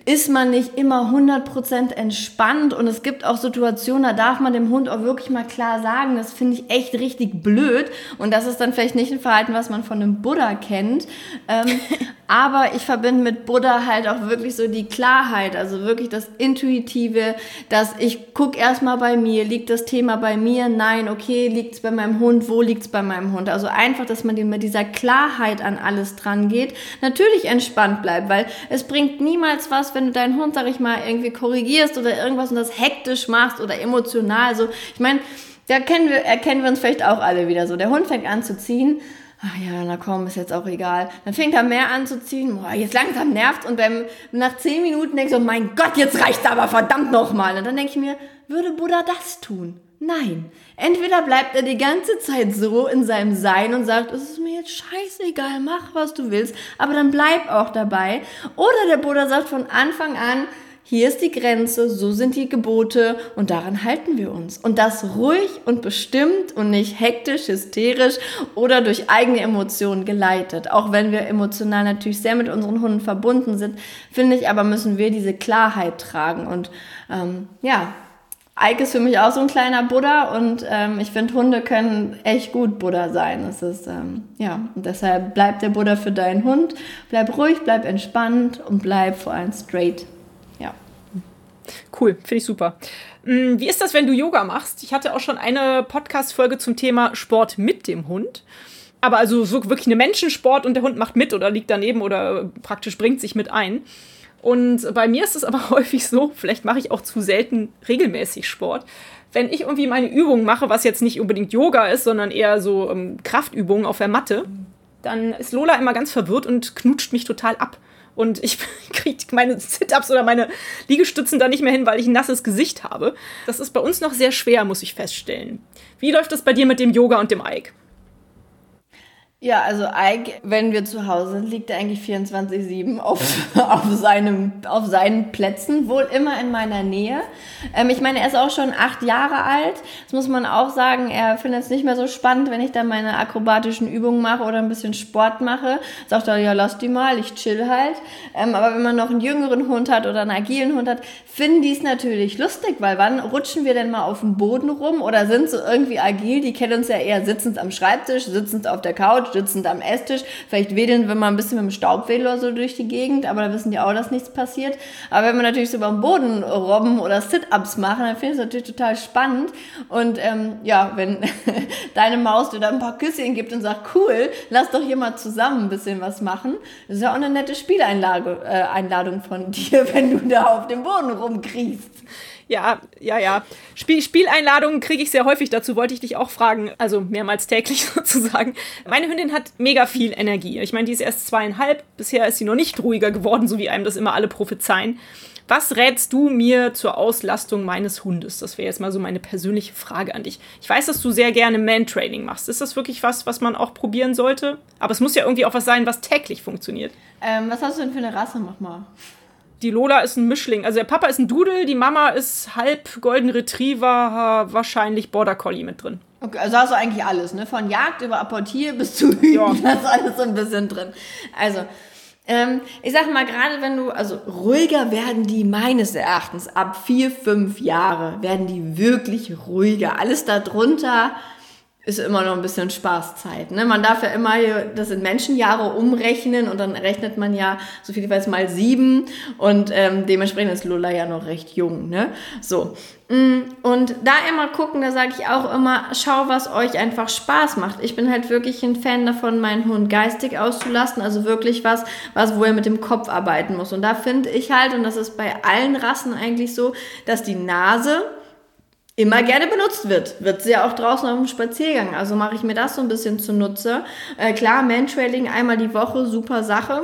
ist man nicht immer 100% entspannt und es gibt auch Situationen, da darf man dem Hund auch wirklich mal klar sagen, das finde ich echt richtig blöd und das ist dann vielleicht nicht ein Verhalten, was man von einem Buddha kennt, ähm, aber ich verbinde mit Buddha halt auch wirklich so die Klarheit, also wirklich das Intuitive, dass ich gucke erstmal bei mir, liegt das Thema bei mir, nein, okay, liegt es bei meinem Hund, wo liegt es bei meinem Hund, also einfach, dass man mit dieser Klarheit an alles dran geht, natürlich entspannt bleibt, weil es bringt niemals was, was, wenn du deinen Hund, sag ich mal, irgendwie korrigierst oder irgendwas und das hektisch machst oder emotional. So, ich meine, da kennen wir, erkennen wir uns vielleicht auch alle wieder so. Der Hund fängt an zu ziehen. Ach ja, na komm, ist jetzt auch egal. Dann fängt er mehr an zu ziehen. Boah, jetzt langsam nervt und beim, nach zehn Minuten denkst du, oh mein Gott, jetzt reicht's aber verdammt nochmal. Und dann denke ich mir, würde Buddha das tun? Nein. Entweder bleibt er die ganze Zeit so in seinem Sein und sagt, es ist mir jetzt scheißegal, mach was du willst, aber dann bleib auch dabei. Oder der Buddha sagt von Anfang an, hier ist die Grenze, so sind die Gebote und daran halten wir uns. Und das ruhig und bestimmt und nicht hektisch, hysterisch oder durch eigene Emotionen geleitet. Auch wenn wir emotional natürlich sehr mit unseren Hunden verbunden sind, finde ich aber müssen wir diese Klarheit tragen. Und ähm, ja, Ike ist für mich auch so ein kleiner Buddha und ähm, ich finde, Hunde können echt gut Buddha sein. Das ist, ähm, ja, und deshalb bleib der Buddha für deinen Hund. Bleib ruhig, bleib entspannt und bleib vor allem straight. Ja.
Cool, finde ich super. Mm, wie ist das, wenn du Yoga machst? Ich hatte auch schon eine Podcast-Folge zum Thema Sport mit dem Hund. Aber also so wirklich eine Menschensport und der Hund macht mit oder liegt daneben oder praktisch bringt sich mit ein. Und bei mir ist es aber häufig so, vielleicht mache ich auch zu selten regelmäßig Sport. Wenn ich irgendwie meine Übungen mache, was jetzt nicht unbedingt Yoga ist, sondern eher so ähm, Kraftübungen auf der Matte, dann ist Lola immer ganz verwirrt und knutscht mich total ab. Und ich kriege meine Sit-Ups oder meine Liegestützen da nicht mehr hin, weil ich ein nasses Gesicht habe. Das ist bei uns noch sehr schwer, muss ich feststellen. Wie läuft das bei dir mit dem Yoga und dem Ike?
Ja, also Ike, wenn wir zu Hause sind, liegt er eigentlich 24-7 auf, auf, seinem, auf seinen Plätzen, wohl immer in meiner Nähe. Ähm, ich meine, er ist auch schon acht Jahre alt. Das muss man auch sagen. Er findet es nicht mehr so spannend, wenn ich da meine akrobatischen Übungen mache oder ein bisschen Sport mache. Sagt er, ja, lass die mal, ich chill halt. Ähm, aber wenn man noch einen jüngeren Hund hat oder einen agilen Hund hat, finden die es natürlich lustig, weil wann rutschen wir denn mal auf dem Boden rum oder sind so irgendwie agil? Die kennen uns ja eher sitzend am Schreibtisch, sitzend auf der Couch, sitzend am Esstisch. Vielleicht wedeln wir mal ein bisschen mit dem Staubwedel so durch die Gegend, aber da wissen die auch, dass nichts passiert. Aber wenn wir natürlich so beim Boden robben oder Sit-Ups machen, dann finde ich es natürlich total spannend. Und ähm, ja, wenn deine Maus dir da ein paar Küsschen gibt und sagt, cool, lass doch hier mal zusammen ein bisschen was machen, das ist ja auch eine nette Spieleinladung äh, Einladung von dir, wenn du da auf dem Boden rumkriechst.
Ja, ja, ja. Spiel Spieleinladungen kriege ich sehr häufig. Dazu wollte ich dich auch fragen. Also mehrmals täglich sozusagen. Meine Hündin hat mega viel Energie. Ich meine, die ist erst zweieinhalb. Bisher ist sie noch nicht ruhiger geworden, so wie einem das immer alle prophezeien. Was rätst du mir zur Auslastung meines Hundes? Das wäre jetzt mal so meine persönliche Frage an dich. Ich weiß, dass du sehr gerne Man-Training machst. Ist das wirklich was, was man auch probieren sollte? Aber es muss ja irgendwie auch was sein, was täglich funktioniert.
Ähm, was hast du denn für eine Rasse? Mach mal
die Lola ist ein Mischling. Also der Papa ist ein Dudel, die Mama ist halb Golden Retriever, wahrscheinlich Border Collie mit drin.
Okay, also hast du eigentlich alles, ne? Von Jagd über Apportier bis zu Hüten, ja. da ist alles so ein bisschen drin. Also, ähm, ich sag mal, gerade wenn du, also ruhiger werden die meines Erachtens ab vier, fünf Jahre, werden die wirklich ruhiger. Alles darunter ist immer noch ein bisschen Spaßzeit. Ne? Man darf ja immer, das sind Menschenjahre umrechnen und dann rechnet man ja, so viel ich weiß, mal sieben und ähm, dementsprechend ist Lola ja noch recht jung. Ne? So. Mm, und da immer gucken, da sage ich auch immer, schau, was euch einfach Spaß macht. Ich bin halt wirklich ein Fan davon, meinen Hund geistig auszulasten, also wirklich was, was, wo er mit dem Kopf arbeiten muss. Und da finde ich halt, und das ist bei allen Rassen eigentlich so, dass die Nase immer gerne benutzt wird. Wird sie ja auch draußen auf dem Spaziergang. Also mache ich mir das so ein bisschen zunutze. Äh, klar, Mantrailing einmal die Woche, super Sache.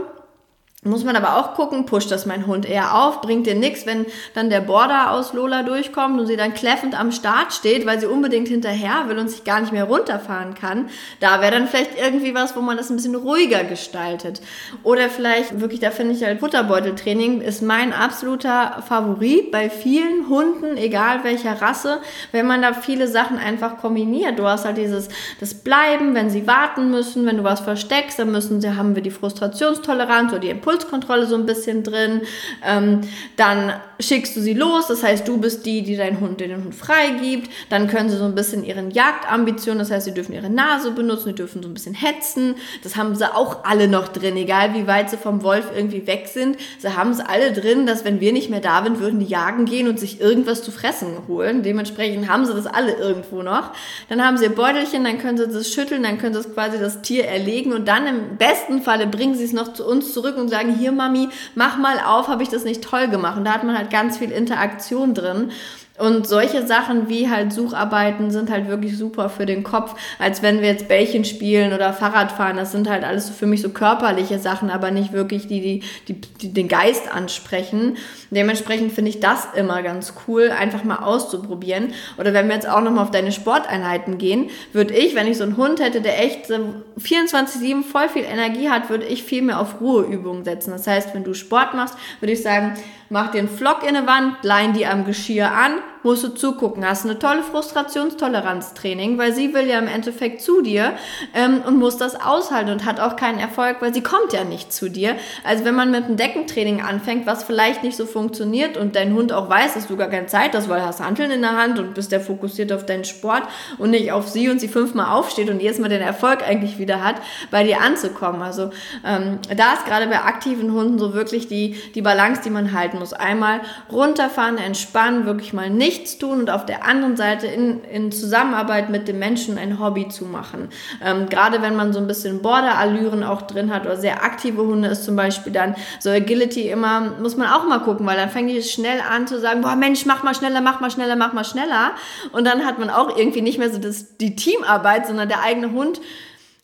Muss man aber auch gucken, pusht das mein Hund eher auf, bringt dir nichts, wenn dann der Border aus Lola durchkommt und sie dann kläffend am Start steht, weil sie unbedingt hinterher will und sich gar nicht mehr runterfahren kann. Da wäre dann vielleicht irgendwie was, wo man das ein bisschen ruhiger gestaltet. Oder vielleicht wirklich, da finde ich halt Futterbeuteltraining ist mein absoluter Favorit bei vielen Hunden, egal welcher Rasse, wenn man da viele Sachen einfach kombiniert. Du hast halt dieses, das Bleiben, wenn sie warten müssen, wenn du was versteckst, dann müssen sie, haben wir die Frustrationstoleranz oder die Impuls Impulskontrolle so ein bisschen drin. Ähm, dann schickst du sie los, das heißt, du bist die, die deinen Hund, den Hund freigibt. Dann können sie so ein bisschen ihren Jagdambitionen, das heißt, sie dürfen ihre Nase benutzen, sie dürfen so ein bisschen hetzen. Das haben sie auch alle noch drin, egal wie weit sie vom Wolf irgendwie weg sind. Sie haben es alle drin, dass wenn wir nicht mehr da sind, würden die jagen gehen und sich irgendwas zu fressen holen. Dementsprechend haben sie das alle irgendwo noch. Dann haben sie ihr Beutelchen, dann können sie das schütteln, dann können sie quasi das Tier erlegen und dann im besten Falle bringen sie es noch zu uns zurück und sagen, sagen, hier Mami, mach mal auf, habe ich das nicht toll gemacht. Und da hat man halt ganz viel Interaktion drin. Und solche Sachen wie halt Sucharbeiten sind halt wirklich super für den Kopf, als wenn wir jetzt Bällchen spielen oder Fahrrad fahren. Das sind halt alles für mich so körperliche Sachen, aber nicht wirklich die, die, die, die den Geist ansprechen. Dementsprechend finde ich das immer ganz cool, einfach mal auszuprobieren. Oder wenn wir jetzt auch nochmal auf deine Sporteinheiten gehen, würde ich, wenn ich so einen Hund hätte, der echt 24-7 voll viel Energie hat, würde ich viel mehr auf Ruheübungen setzen. Das heißt, wenn du Sport machst, würde ich sagen, mach einen Flock in eine Wand, lein die am Geschirr an, musst du zugucken. Hast eine tolle Frustrationstoleranztraining, weil sie will ja im Endeffekt zu dir ähm, und muss das aushalten und hat auch keinen Erfolg, weil sie kommt ja nicht zu dir. Also wenn man mit einem Deckentraining anfängt, was vielleicht nicht so funktioniert und dein Hund auch weiß, dass du gar keine Zeit hast, weil du hast Handeln in der Hand und bist der fokussiert auf deinen Sport und nicht auf sie und sie fünfmal aufsteht und jedes Mal den Erfolg eigentlich wieder hat, bei dir anzukommen. Also ähm, da ist gerade bei aktiven Hunden so wirklich die, die Balance, die man halten muss. Einmal runterfahren, entspannen, wirklich mal nicht nichts tun und auf der anderen Seite in, in Zusammenarbeit mit dem Menschen ein Hobby zu machen. Ähm, gerade wenn man so ein bisschen Border-Allüren auch drin hat oder sehr aktive Hunde ist zum Beispiel dann so Agility immer, muss man auch mal gucken, weil dann fängt es schnell an zu sagen, boah Mensch, mach mal schneller, mach mal schneller, mach mal schneller. Und dann hat man auch irgendwie nicht mehr so das, die Teamarbeit, sondern der eigene Hund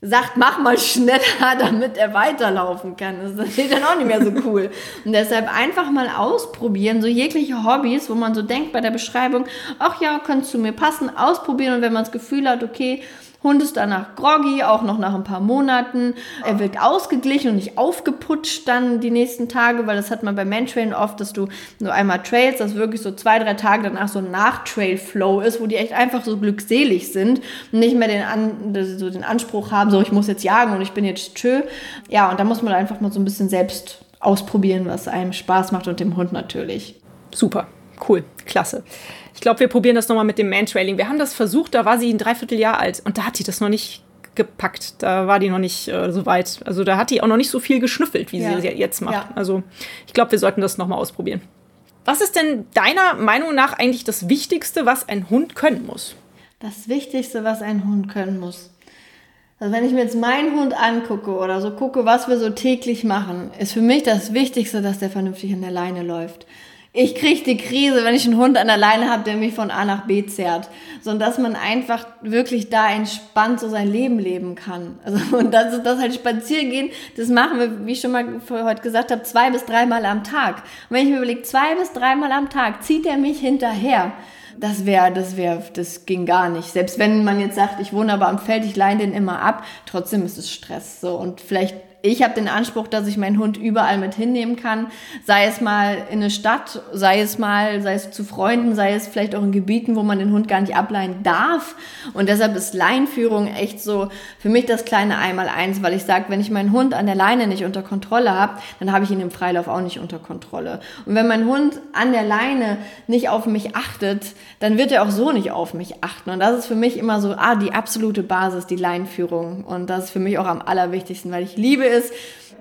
sagt, mach mal schneller, damit er weiterlaufen kann. Das ist natürlich dann auch nicht mehr so cool. Und deshalb einfach mal ausprobieren, so jegliche Hobbys, wo man so denkt bei der Beschreibung, ach ja, könntest du mir passen, ausprobieren und wenn man das Gefühl hat, okay, Hund ist danach groggy, auch noch nach ein paar Monaten. Er wirkt ausgeglichen und nicht aufgeputscht dann die nächsten Tage, weil das hat man bei Mantrailen oft, dass du nur einmal trails, dass wirklich so zwei, drei Tage danach so ein Nach-Trail-Flow ist, wo die echt einfach so glückselig sind und nicht mehr den, An so den Anspruch haben, so ich muss jetzt jagen und ich bin jetzt tschö. Ja, und da muss man einfach mal so ein bisschen selbst ausprobieren, was einem Spaß macht und dem Hund natürlich.
Super, cool, klasse. Ich glaube, wir probieren das nochmal mit dem Mantrailing. Wir haben das versucht, da war sie ein Dreivierteljahr alt und da hat sie das noch nicht gepackt. Da war die noch nicht äh, so weit. Also da hat die auch noch nicht so viel geschnüffelt, wie ja. sie jetzt macht. Ja. Also ich glaube, wir sollten das nochmal ausprobieren. Was ist denn deiner Meinung nach eigentlich das Wichtigste, was ein Hund können muss?
Das Wichtigste, was ein Hund können muss. Also wenn ich mir jetzt meinen Hund angucke oder so gucke, was wir so täglich machen, ist für mich das Wichtigste, dass der vernünftig an der Leine läuft ich kriege die Krise, wenn ich einen Hund an der Leine habe, der mich von A nach B zerrt. Sondern dass man einfach wirklich da entspannt so sein Leben leben kann. Also, und das, das halt spazieren gehen, das machen wir, wie ich schon mal heute gesagt habe, zwei bis dreimal am Tag. Und wenn ich mir überlege, zwei bis dreimal am Tag zieht er mich hinterher. Das wäre, das wäre, das ging gar nicht. Selbst wenn man jetzt sagt, ich wohne aber am Feld, ich leine den immer ab, trotzdem ist es Stress. So und vielleicht ich habe den Anspruch, dass ich meinen Hund überall mit hinnehmen kann, sei es mal in eine Stadt, sei es mal, sei es zu Freunden, sei es vielleicht auch in Gebieten, wo man den Hund gar nicht ableihen darf. Und deshalb ist Leinführung echt so für mich das kleine Einmaleins, weil ich sage, wenn ich meinen Hund an der Leine nicht unter Kontrolle habe, dann habe ich ihn im Freilauf auch nicht unter Kontrolle. Und wenn mein Hund an der Leine nicht auf mich achtet, dann wird er auch so nicht auf mich achten. Und das ist für mich immer so, ah, die absolute Basis, die Leinführung. Und das ist für mich auch am allerwichtigsten, weil ich liebe ist,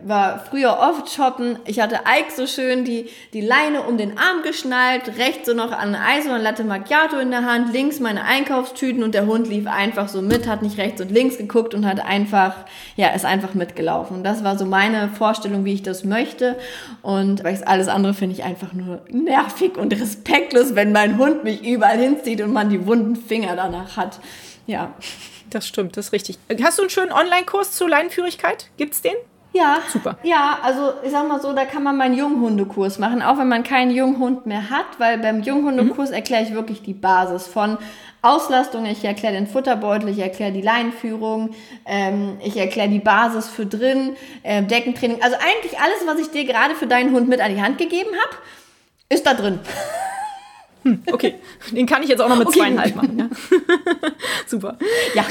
war früher oft shoppen. Ich hatte Ike so schön die, die Leine um den Arm geschnallt, rechts so noch an Eis und Latte Macchiato in der Hand, links meine Einkaufstüten und der Hund lief einfach so mit, hat nicht rechts und links geguckt und hat einfach, ja, ist einfach mitgelaufen. Und das war so meine Vorstellung, wie ich das möchte. Und alles andere finde ich einfach nur nervig und respektlos, wenn mein Hund mich überall hinzieht und man die wunden Finger danach hat. Ja.
Das stimmt, das ist richtig. Hast du einen schönen Online-Kurs zur Leinenführigkeit? Gibt's den?
Ja,
Super.
Ja, also ich sag mal so, da kann man meinen Junghundekurs machen, auch wenn man keinen Junghund mehr hat, weil beim Junghundekurs mhm. erkläre ich wirklich die Basis von Auslastung, ich erkläre den Futterbeutel, ich erkläre die Leinenführung, ähm, ich erkläre die Basis für drin, äh, Deckentraining. Also eigentlich alles, was ich dir gerade für deinen Hund mit an die Hand gegeben habe, ist da drin.
Hm, okay, den kann ich jetzt auch noch mit okay, zweieinhalb machen. Ja? Super.
Ja.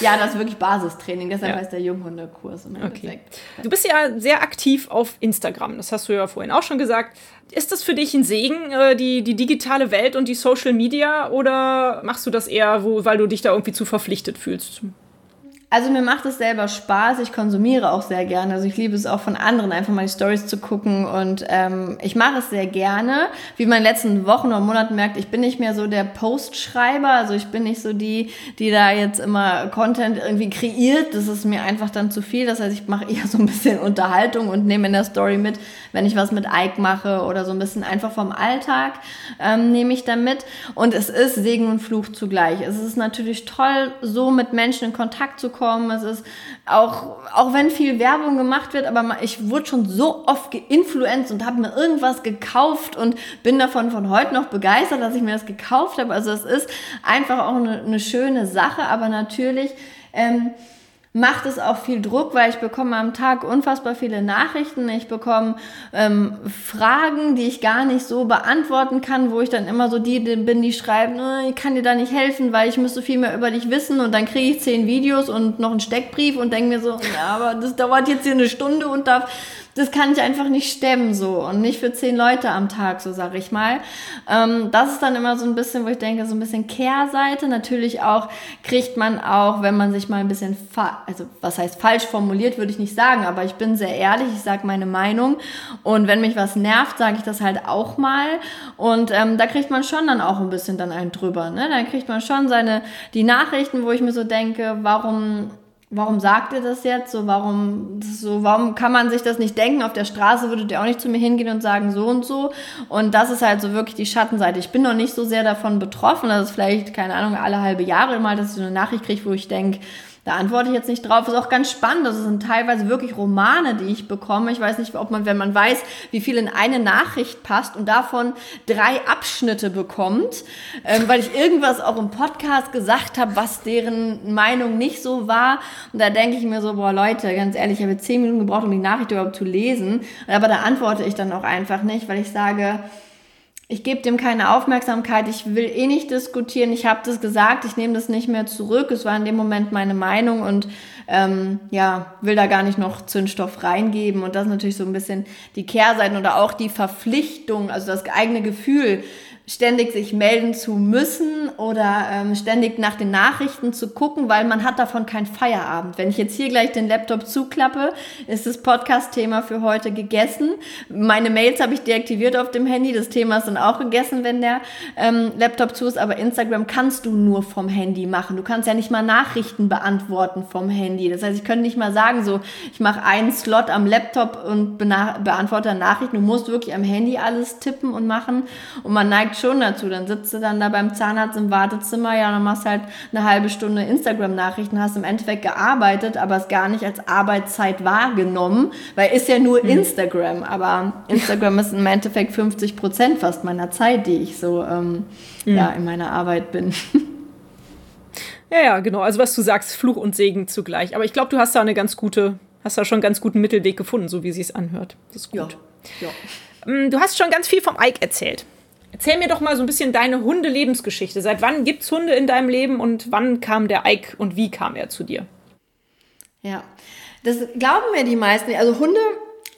ja, das ist wirklich Basistraining, deshalb ja. heißt der Junghundekurs.
Okay. Du bist ja sehr aktiv auf Instagram, das hast du ja vorhin auch schon gesagt. Ist das für dich ein Segen, äh, die, die digitale Welt und die Social Media, oder machst du das eher, wo, weil du dich da irgendwie zu verpflichtet fühlst?
Also mir macht es selber Spaß. Ich konsumiere auch sehr gerne. Also ich liebe es auch von anderen, einfach mal die Stories zu gucken. Und ähm, ich mache es sehr gerne. Wie man in den letzten Wochen oder Monaten merkt, ich bin nicht mehr so der Postschreiber. Also ich bin nicht so die, die da jetzt immer Content irgendwie kreiert. Das ist mir einfach dann zu viel. Das heißt, ich mache eher so ein bisschen Unterhaltung und nehme in der Story mit, wenn ich was mit Ike mache oder so ein bisschen einfach vom Alltag ähm, nehme ich da mit. Und es ist Segen und Fluch zugleich. Es ist natürlich toll, so mit Menschen in Kontakt zu kommen. Es ist auch, auch wenn viel Werbung gemacht wird, aber ich wurde schon so oft geinfluenced und habe mir irgendwas gekauft und bin davon von heute noch begeistert, dass ich mir das gekauft habe. Also es ist einfach auch eine, eine schöne Sache, aber natürlich ähm, macht es auch viel Druck, weil ich bekomme am Tag unfassbar viele Nachrichten. Ich bekomme ähm, Fragen, die ich gar nicht so beantworten kann, wo ich dann immer so die bin, die schreiben, ich kann dir da nicht helfen, weil ich müsste viel mehr über dich wissen und dann kriege ich zehn Videos und noch einen Steckbrief und denke mir so, ja, aber das dauert jetzt hier eine Stunde und darf das kann ich einfach nicht stemmen so und nicht für zehn Leute am Tag, so sage ich mal. Ähm, das ist dann immer so ein bisschen, wo ich denke, so ein bisschen Kehrseite. Natürlich auch kriegt man auch, wenn man sich mal ein bisschen, also was heißt falsch formuliert, würde ich nicht sagen, aber ich bin sehr ehrlich, ich sage meine Meinung und wenn mich was nervt, sage ich das halt auch mal und ähm, da kriegt man schon dann auch ein bisschen dann einen drüber. Ne? Dann kriegt man schon seine die Nachrichten, wo ich mir so denke, warum warum sagt ihr das jetzt? So, warum, so, warum kann man sich das nicht denken? Auf der Straße würdet ihr auch nicht zu mir hingehen und sagen so und so. Und das ist halt so wirklich die Schattenseite. Ich bin noch nicht so sehr davon betroffen. Das ist vielleicht, keine Ahnung, alle halbe Jahre mal, dass ich so eine Nachricht kriege, wo ich denke, da antworte ich jetzt nicht drauf. Ist auch ganz spannend. Das sind teilweise wirklich Romane, die ich bekomme. Ich weiß nicht, ob man, wenn man weiß, wie viel in eine Nachricht passt und davon drei Abschnitte bekommt, ähm, weil ich irgendwas auch im Podcast gesagt habe, was deren Meinung nicht so war. Und da denke ich mir so, boah Leute, ganz ehrlich, ich habe zehn Minuten gebraucht, um die Nachricht überhaupt zu lesen. Aber da antworte ich dann auch einfach nicht, weil ich sage, ich gebe dem keine Aufmerksamkeit, ich will eh nicht diskutieren, ich habe das gesagt, ich nehme das nicht mehr zurück, es war in dem Moment meine Meinung und ähm, ja, will da gar nicht noch Zündstoff reingeben. Und das ist natürlich so ein bisschen die Kehrseiten oder auch die Verpflichtung, also das eigene Gefühl, ständig sich melden zu müssen oder ähm, ständig nach den Nachrichten zu gucken, weil man hat davon keinen Feierabend. Wenn ich jetzt hier gleich den Laptop zuklappe, ist das Podcast-Thema für heute gegessen. Meine Mails habe ich deaktiviert auf dem Handy. Das Thema ist dann auch gegessen, wenn der ähm, Laptop zu ist. Aber Instagram kannst du nur vom Handy machen. Du kannst ja nicht mal Nachrichten beantworten vom Handy. Das heißt, ich könnte nicht mal sagen, so, ich mache einen Slot am Laptop und beantworte Nachrichten. Du musst wirklich am Handy alles tippen und machen. Und man neigt schon dazu. Dann sitzt du dann da beim Zahnarzt im Wartezimmer, ja, dann machst halt eine halbe Stunde Instagram-Nachrichten, hast im Endeffekt gearbeitet, aber es gar nicht als Arbeitszeit wahrgenommen, weil ist ja nur mhm. Instagram, aber Instagram ist im Endeffekt 50 Prozent fast meiner Zeit, die ich so ähm, mhm. ja, in meiner Arbeit bin.
Ja, ja, genau. Also was du sagst, Fluch und Segen zugleich. Aber ich glaube, du hast da eine ganz gute, hast da schon einen ganz guten Mittelweg gefunden, so wie sie es anhört. Das ist gut. Ja. ja. Mm, du hast schon ganz viel vom Ike erzählt. Erzähl mir doch mal so ein bisschen deine Hundelebensgeschichte. Seit wann gibt es Hunde in deinem Leben und wann kam der Ike und wie kam er zu dir?
Ja, das glauben mir die meisten. Also Hunde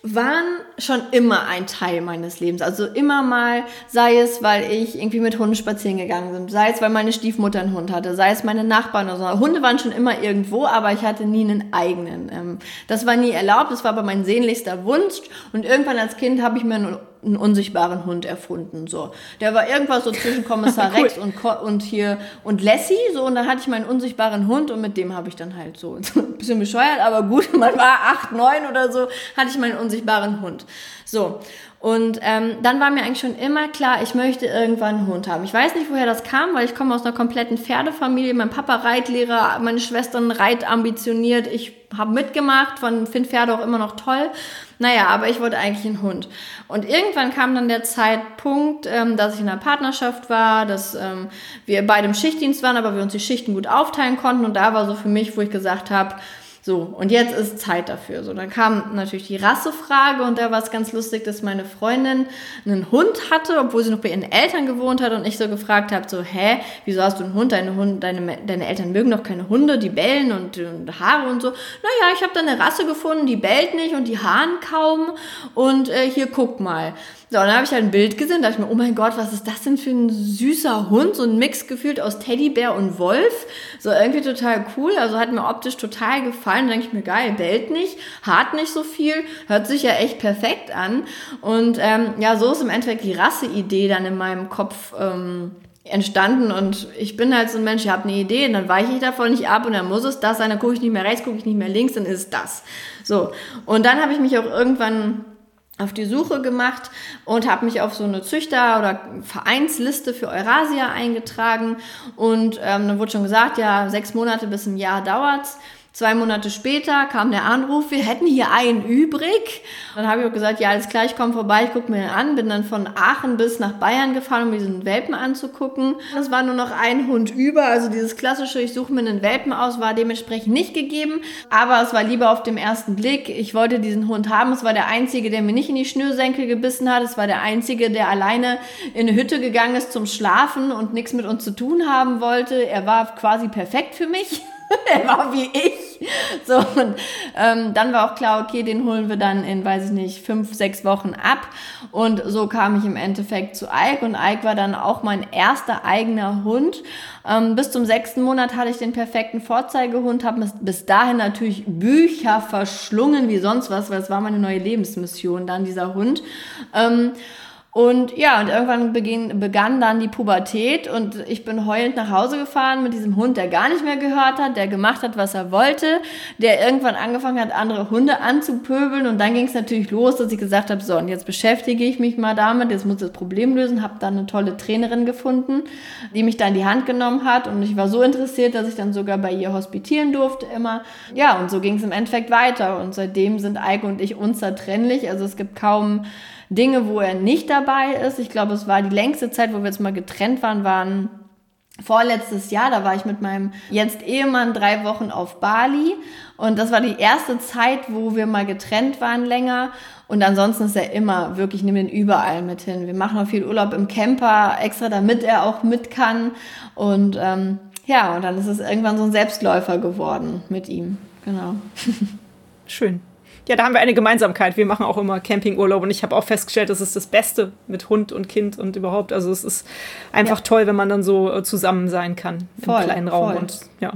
waren schon immer ein Teil meines Lebens. Also immer mal, sei es, weil ich irgendwie mit Hunden spazieren gegangen bin, sei es, weil meine Stiefmutter einen Hund hatte, sei es meine Nachbarn oder so. Hunde waren schon immer irgendwo, aber ich hatte nie einen eigenen. Ähm, das war nie erlaubt, das war aber mein sehnlichster Wunsch. Und irgendwann als Kind habe ich mir einen einen unsichtbaren Hund erfunden. So, der war irgendwas so zwischen Kommissar cool. Rex und, und hier und Lassie. So, und dann hatte ich meinen unsichtbaren Hund und mit dem habe ich dann halt so, so ein bisschen bescheuert, aber gut, man war acht, neun oder so, hatte ich meinen unsichtbaren Hund. So. Und ähm, dann war mir eigentlich schon immer klar, ich möchte irgendwann einen Hund haben. Ich weiß nicht, woher das kam, weil ich komme aus einer kompletten Pferdefamilie. Mein Papa Reitlehrer, meine Schwestern reitambitioniert. Ich habe mitgemacht, finde Pferde auch immer noch toll. Naja, aber ich wollte eigentlich einen Hund. Und irgendwann kam dann der Zeitpunkt, ähm, dass ich in einer Partnerschaft war, dass ähm, wir beide im Schichtdienst waren, aber wir uns die Schichten gut aufteilen konnten. Und da war so für mich, wo ich gesagt habe, so, und jetzt ist Zeit dafür. So, dann kam natürlich die Rassefrage und da war es ganz lustig, dass meine Freundin einen Hund hatte, obwohl sie noch bei ihren Eltern gewohnt hat und ich so gefragt habe, so, hä, wieso hast du einen Hund? Deine, Hund, deine, deine Eltern mögen doch keine Hunde, die bellen und, und Haare und so. Naja, ich habe da eine Rasse gefunden, die bellt nicht und die haaren kaum und äh, hier guck mal. So, und dann habe ich halt ein Bild gesehen, da dachte ich mir, oh mein Gott, was ist das denn für ein süßer Hund? So ein Mix gefühlt aus Teddybär und Wolf. So irgendwie total cool. Also hat mir optisch total gefallen. Da denke ich mir, geil, bellt nicht, hart nicht so viel, hört sich ja echt perfekt an. Und ähm, ja, so ist im Endeffekt die Rasseidee dann in meinem Kopf ähm, entstanden und ich bin halt so ein Mensch, ich habe eine Idee und dann weiche ich davon nicht ab und dann muss es das sein, dann gucke ich nicht mehr rechts, gucke ich nicht mehr links, dann ist es das. So, und dann habe ich mich auch irgendwann auf die Suche gemacht und habe mich auf so eine Züchter- oder Vereinsliste für Eurasia eingetragen. Und ähm, dann wurde schon gesagt, ja, sechs Monate bis ein Jahr dauert's. Zwei Monate später kam der Anruf, wir hätten hier einen übrig. Dann habe ich auch gesagt, ja, alles klar, ich komme vorbei, ich gucke mir den an. Bin dann von Aachen bis nach Bayern gefahren, um diesen Welpen anzugucken. Es war nur noch ein Hund über, also dieses klassische, ich suche mir einen Welpen aus, war dementsprechend nicht gegeben. Aber es war lieber auf dem ersten Blick. Ich wollte diesen Hund haben. Es war der einzige, der mir nicht in die Schnürsenkel gebissen hat. Es war der einzige, der alleine in eine Hütte gegangen ist zum Schlafen und nichts mit uns zu tun haben wollte. Er war quasi perfekt für mich. er war wie ich. So, und ähm, dann war auch klar, okay, den holen wir dann in, weiß ich nicht, fünf, sechs Wochen ab. Und so kam ich im Endeffekt zu Ike und Ike war dann auch mein erster eigener Hund. Ähm, bis zum sechsten Monat hatte ich den perfekten Vorzeigehund, habe bis dahin natürlich Bücher verschlungen wie sonst was, weil es war meine neue Lebensmission, dann dieser Hund. Ähm, und ja, und irgendwann beginn, begann dann die Pubertät und ich bin heulend nach Hause gefahren mit diesem Hund, der gar nicht mehr gehört hat, der gemacht hat, was er wollte, der irgendwann angefangen hat, andere Hunde anzupöbeln. Und dann ging es natürlich los, dass ich gesagt habe, so, und jetzt beschäftige ich mich mal damit, jetzt muss ich das Problem lösen, habe dann eine tolle Trainerin gefunden, die mich da in die Hand genommen hat. Und ich war so interessiert, dass ich dann sogar bei ihr hospitieren durfte immer. Ja, und so ging es im Endeffekt weiter. Und seitdem sind Eike und ich unzertrennlich, also es gibt kaum Dinge, wo er nicht dabei ist. Ich glaube, es war die längste Zeit, wo wir jetzt mal getrennt waren, waren vorletztes Jahr, da war ich mit meinem jetzt Ehemann drei Wochen auf Bali und das war die erste Zeit, wo wir mal getrennt waren länger und ansonsten ist er immer wirklich, nimm ihn überall mit hin. Wir machen auch viel Urlaub im Camper, extra damit er auch mit kann und ähm, ja, und dann ist es irgendwann so ein Selbstläufer geworden mit ihm, genau.
Schön. Ja, da haben wir eine Gemeinsamkeit. Wir machen auch immer Campingurlaub und ich habe auch festgestellt, das ist das Beste mit Hund und Kind und überhaupt. Also es ist einfach ja. toll, wenn man dann so äh, zusammen sein kann voll, im kleinen Raum. Voll. Und ja.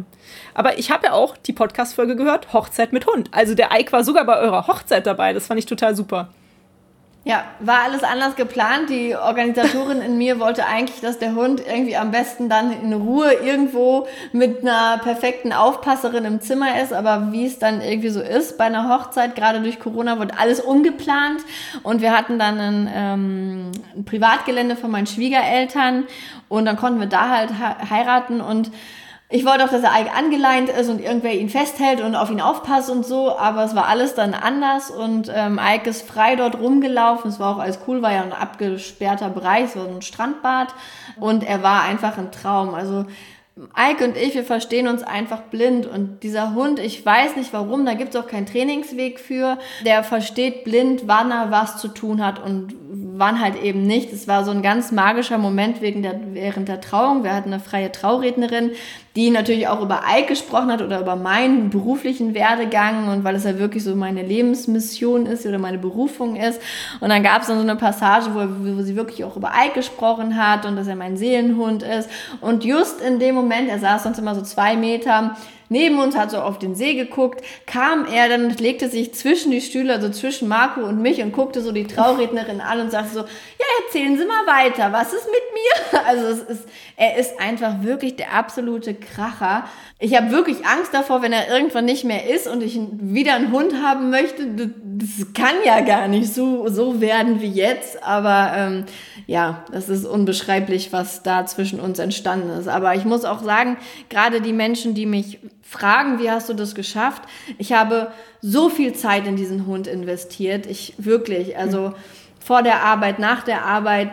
Aber ich habe ja auch die Podcast-Folge gehört, Hochzeit mit Hund. Also der Ike war sogar bei eurer Hochzeit dabei. Das fand ich total super.
Ja, war alles anders geplant. Die Organisatorin in mir wollte eigentlich, dass der Hund irgendwie am besten dann in Ruhe irgendwo mit einer perfekten Aufpasserin im Zimmer ist. Aber wie es dann irgendwie so ist bei einer Hochzeit, gerade durch Corona, wurde alles umgeplant. Und wir hatten dann ein, ähm, ein Privatgelände von meinen Schwiegereltern und dann konnten wir da halt heiraten und ich wollte auch, dass er angeleint ist und irgendwer ihn festhält und auf ihn aufpasst und so, aber es war alles dann anders und ähm, Ike ist frei dort rumgelaufen. Es war auch alles cool, war ja ein abgesperrter Bereich, so ein Strandbad und er war einfach ein Traum. Also Ike und ich, wir verstehen uns einfach blind und dieser Hund, ich weiß nicht warum, da gibt es auch keinen Trainingsweg für, der versteht blind, wann er was zu tun hat und wann halt eben nicht. Es war so ein ganz magischer Moment wegen der, während der Trauung. Wir hatten eine freie Traurednerin, die natürlich auch über Ike gesprochen hat oder über meinen beruflichen Werdegang und weil es ja wirklich so meine Lebensmission ist oder meine Berufung ist. Und dann gab es dann so eine Passage, wo, wo sie wirklich auch über Ike gesprochen hat und dass er mein Seelenhund ist. Und just in dem Moment, er saß sonst immer so zwei Meter, neben uns, hat so auf den See geguckt, kam er dann und legte sich zwischen die Stühle, also zwischen Marco und mich und guckte so die Traurednerin an und sagte so, ja, erzählen Sie mal weiter, was ist mit mir? Also es ist, er ist einfach wirklich der absolute Kracher. Ich habe wirklich Angst davor, wenn er irgendwann nicht mehr ist und ich wieder einen Hund haben möchte, das kann ja gar nicht so, so werden wie jetzt, aber ähm, ja, das ist unbeschreiblich, was da zwischen uns entstanden ist. Aber ich muss auch sagen, gerade die Menschen, die mich fragen, wie hast du das geschafft? Ich habe so viel Zeit in diesen Hund investiert. Ich wirklich, also vor der Arbeit, nach der Arbeit,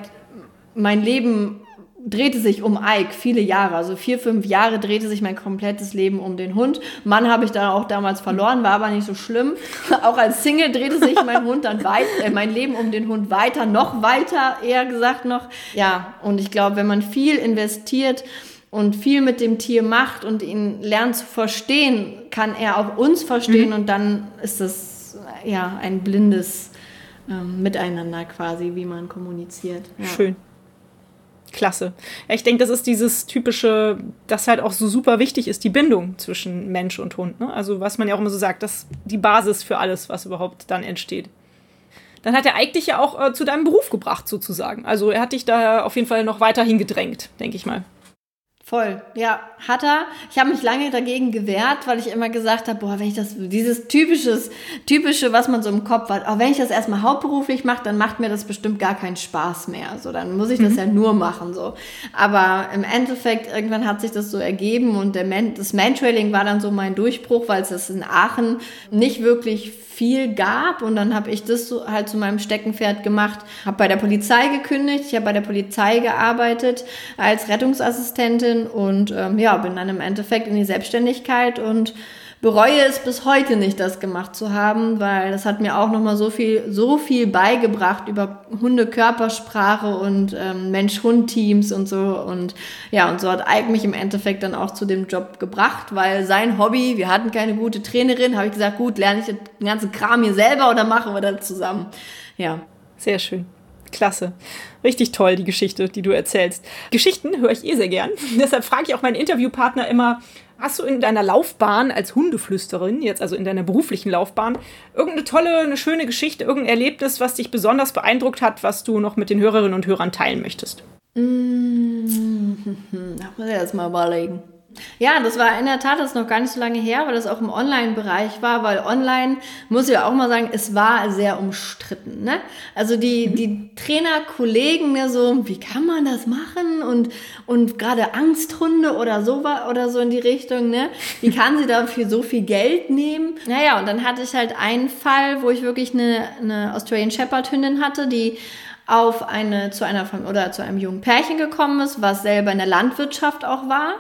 mein Leben drehte sich um Ike viele Jahre, also vier, fünf Jahre drehte sich mein komplettes Leben um den Hund. Mann habe ich da auch damals verloren, war aber nicht so schlimm. auch als Single drehte sich mein Hund dann weit, äh, mein Leben um den Hund weiter, noch weiter, eher gesagt noch. Ja, und ich glaube, wenn man viel investiert und viel mit dem Tier macht und ihn lernt zu verstehen, kann er auch uns verstehen mhm. und dann ist es ja ein blindes ähm, Miteinander quasi, wie man kommuniziert. Ja.
Schön. Klasse. Ja, ich denke, das ist dieses typische, das halt auch so super wichtig ist, die Bindung zwischen Mensch und Hund. Ne? Also was man ja auch immer so sagt, das ist die Basis für alles, was überhaupt dann entsteht. Dann hat er eigentlich ja auch äh, zu deinem Beruf gebracht, sozusagen. Also er hat dich da auf jeden Fall noch weiterhin gedrängt, denke ich mal.
Voll, ja, hat er. Ich habe mich lange dagegen gewehrt, weil ich immer gesagt habe, boah, wenn ich das, dieses typisches, typische, was man so im Kopf hat, auch wenn ich das erstmal hauptberuflich mache, dann macht mir das bestimmt gar keinen Spaß mehr. So, dann muss ich das mhm. ja nur machen, so. Aber im Endeffekt, irgendwann hat sich das so ergeben und der Man, das Mantrailing war dann so mein Durchbruch, weil es das in Aachen nicht wirklich viel gab und dann habe ich das so halt zu meinem Steckenpferd gemacht, habe bei der Polizei gekündigt, ich habe bei der Polizei gearbeitet als Rettungsassistentin und ähm, ja, bin dann im Endeffekt in die Selbstständigkeit und bereue es bis heute nicht, das gemacht zu haben, weil das hat mir auch nochmal so viel, so viel beigebracht über Hundekörpersprache und ähm, Mensch-Hund-Teams und so. Und ja, und so hat Ike mich im Endeffekt dann auch zu dem Job gebracht, weil sein Hobby, wir hatten keine gute Trainerin, habe ich gesagt, gut, lerne ich den ganzen Kram hier selber oder machen wir das zusammen. Ja.
Sehr schön. Klasse. Richtig toll, die Geschichte, die du erzählst. Geschichten höre ich eh sehr gern. Deshalb frage ich auch meinen Interviewpartner immer, hast du in deiner Laufbahn als Hundeflüsterin, jetzt also in deiner beruflichen Laufbahn, irgendeine tolle, eine schöne Geschichte, irgendein Erlebnis, was dich besonders beeindruckt hat, was du noch mit den Hörerinnen und Hörern teilen möchtest?
Mmh, da muss ich erst mal überlegen. Ja, das war in der Tat, das ist noch gar nicht so lange her, weil das auch im Online-Bereich war, weil online, muss ich auch mal sagen, es war sehr umstritten. Ne? Also die, mhm. die Trainerkollegen mir so, wie kann man das machen? Und, und gerade Angsthunde oder so oder so in die Richtung, ne? Wie kann sie dafür so viel Geld nehmen? Naja, und dann hatte ich halt einen Fall, wo ich wirklich eine, eine Australian Shepherd Hündin hatte, die auf eine, zu einer, oder zu einem jungen Pärchen gekommen ist, was selber in der Landwirtschaft auch war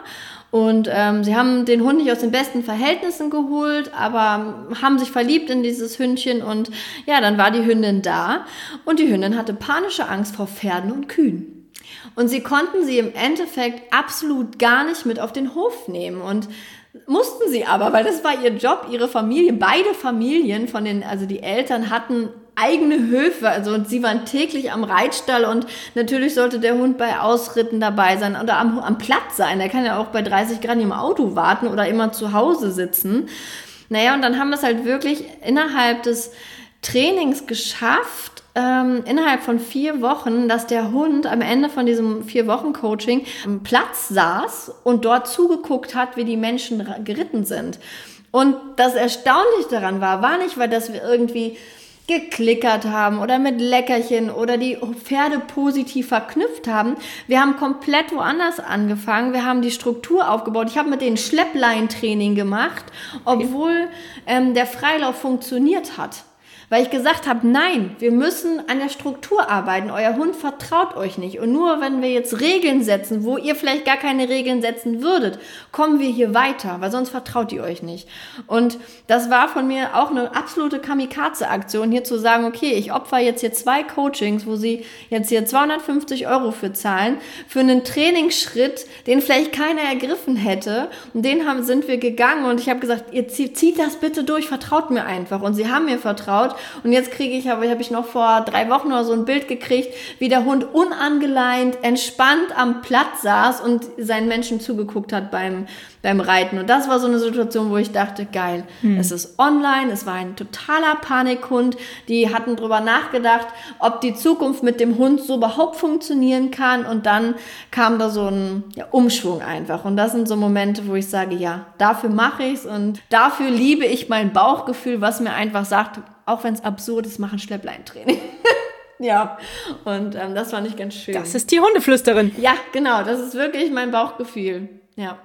und ähm, sie haben den Hund nicht aus den besten Verhältnissen geholt, aber haben sich verliebt in dieses Hündchen und ja, dann war die Hündin da und die Hündin hatte panische Angst vor Pferden und Kühen. Und sie konnten sie im Endeffekt absolut gar nicht mit auf den Hof nehmen und mussten sie aber, weil das war ihr Job, ihre Familie, beide Familien von den, also die Eltern hatten eigene Höfe. Also und sie waren täglich am Reitstall und natürlich sollte der Hund bei Ausritten dabei sein oder am, am Platz sein. Er kann ja auch bei 30 Grad im Auto warten oder immer zu Hause sitzen. Naja, und dann haben wir es halt wirklich innerhalb des Trainings geschafft, ähm, innerhalb von vier Wochen, dass der Hund am Ende von diesem vier Wochen Coaching am Platz saß und dort zugeguckt hat, wie die Menschen geritten sind. Und das Erstaunliche daran war, war nicht, weil das wir irgendwie geklickert haben oder mit Leckerchen oder die Pferde positiv verknüpft haben. Wir haben komplett woanders angefangen. Wir haben die Struktur aufgebaut. Ich habe mit denen Schlepplein-Training gemacht, obwohl ähm, der Freilauf funktioniert hat weil ich gesagt habe, nein, wir müssen an der Struktur arbeiten. Euer Hund vertraut euch nicht. Und nur wenn wir jetzt Regeln setzen, wo ihr vielleicht gar keine Regeln setzen würdet, kommen wir hier weiter, weil sonst vertraut ihr euch nicht. Und das war von mir auch eine absolute Kamikaze-Aktion, hier zu sagen, okay, ich opfer jetzt hier zwei Coachings, wo sie jetzt hier 250 Euro für zahlen, für einen Trainingsschritt, den vielleicht keiner ergriffen hätte. Und den haben, sind wir gegangen und ich habe gesagt, ihr zieht, zieht das bitte durch, vertraut mir einfach. Und sie haben mir vertraut und jetzt kriege ich, aber habe ich noch vor drei Wochen oder so ein Bild gekriegt, wie der Hund unangeleint, entspannt am Platz saß und seinen Menschen zugeguckt hat beim, beim Reiten. Und das war so eine Situation, wo ich dachte, geil, hm. es ist online, es war ein totaler Panikhund. Die hatten drüber nachgedacht, ob die Zukunft mit dem Hund so überhaupt funktionieren kann. Und dann kam da so ein ja, Umschwung einfach. Und das sind so Momente, wo ich sage, ja, dafür mache ich es und dafür liebe ich mein Bauchgefühl, was mir einfach sagt, auch wenn es absurd ist, machen Schleppleintraining. ja, und ähm, das fand ich ganz schön.
Das ist die Hundeflüsterin.
Ja, genau, das ist wirklich mein Bauchgefühl. Ja.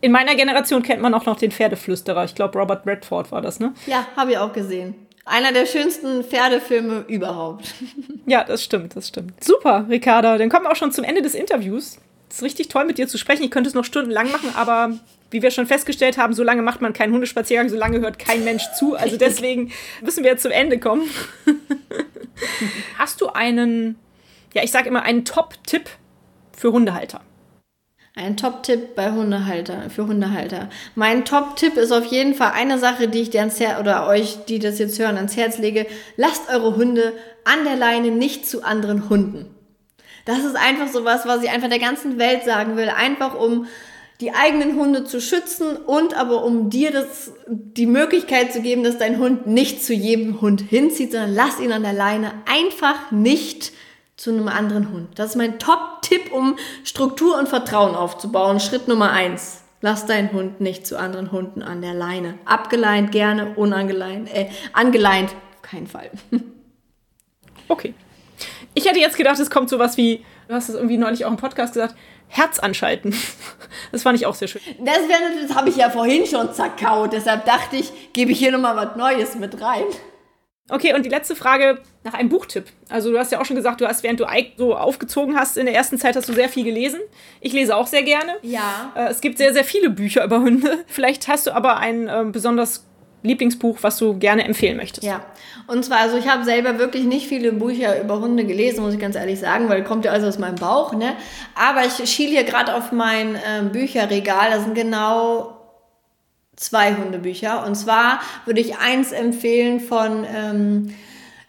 In meiner Generation kennt man auch noch den Pferdeflüsterer. Ich glaube, Robert Redford war das, ne?
Ja, habe ich auch gesehen. Einer der schönsten Pferdefilme überhaupt.
Ja, das stimmt, das stimmt. Super, Ricarda. Dann kommen wir auch schon zum Ende des Interviews. Es ist richtig toll, mit dir zu sprechen. Ich könnte es noch stundenlang machen, aber wie wir schon festgestellt haben, so lange macht man keinen Hundespaziergang, so lange hört kein Mensch zu. Also deswegen müssen wir jetzt zum Ende kommen. Hast du einen, ja, ich sage immer einen Top-Tipp für Hundehalter?
Ein Top-Tipp bei Hundehalter, für Hundehalter. Mein Top-Tipp ist auf jeden Fall eine Sache, die ich dir ans Herz, oder euch, die das jetzt hören, ans Herz lege. Lasst eure Hunde an der Leine nicht zu anderen Hunden. Das ist einfach so was, was ich einfach der ganzen Welt sagen will. Einfach um die eigenen Hunde zu schützen und aber um dir das, die Möglichkeit zu geben, dass dein Hund nicht zu jedem Hund hinzieht, sondern lass ihn an der Leine einfach nicht zu einem anderen Hund. Das ist mein Top-Tipp, um Struktur und Vertrauen aufzubauen. Schritt Nummer eins. Lass deinen Hund nicht zu anderen Hunden an der Leine. Abgeleint gerne, unangeleint, äh, angeleint, auf keinen Fall.
Okay. Ich hätte jetzt gedacht, es kommt sowas wie, du hast es irgendwie neulich auch im Podcast gesagt, Herz anschalten. Das fand ich auch sehr schön.
Das, das habe ich ja vorhin schon zerkaut, deshalb dachte ich, gebe ich hier nochmal was Neues mit rein.
Okay, und die letzte Frage nach einem Buchtipp. Also du hast ja auch schon gesagt, du hast, während du so aufgezogen hast, in der ersten Zeit hast du sehr viel gelesen. Ich lese auch sehr gerne.
Ja.
Äh, es gibt sehr, sehr viele Bücher über Hunde. Vielleicht hast du aber ein äh, besonders Lieblingsbuch, was du gerne empfehlen möchtest.
Ja, und zwar, also ich habe selber wirklich nicht viele Bücher über Hunde gelesen, muss ich ganz ehrlich sagen, weil kommt ja alles aus meinem Bauch, ne? Aber ich schiele hier gerade auf mein äh, Bücherregal, da sind genau zwei Hundebücher. Und zwar würde ich eins empfehlen von ähm,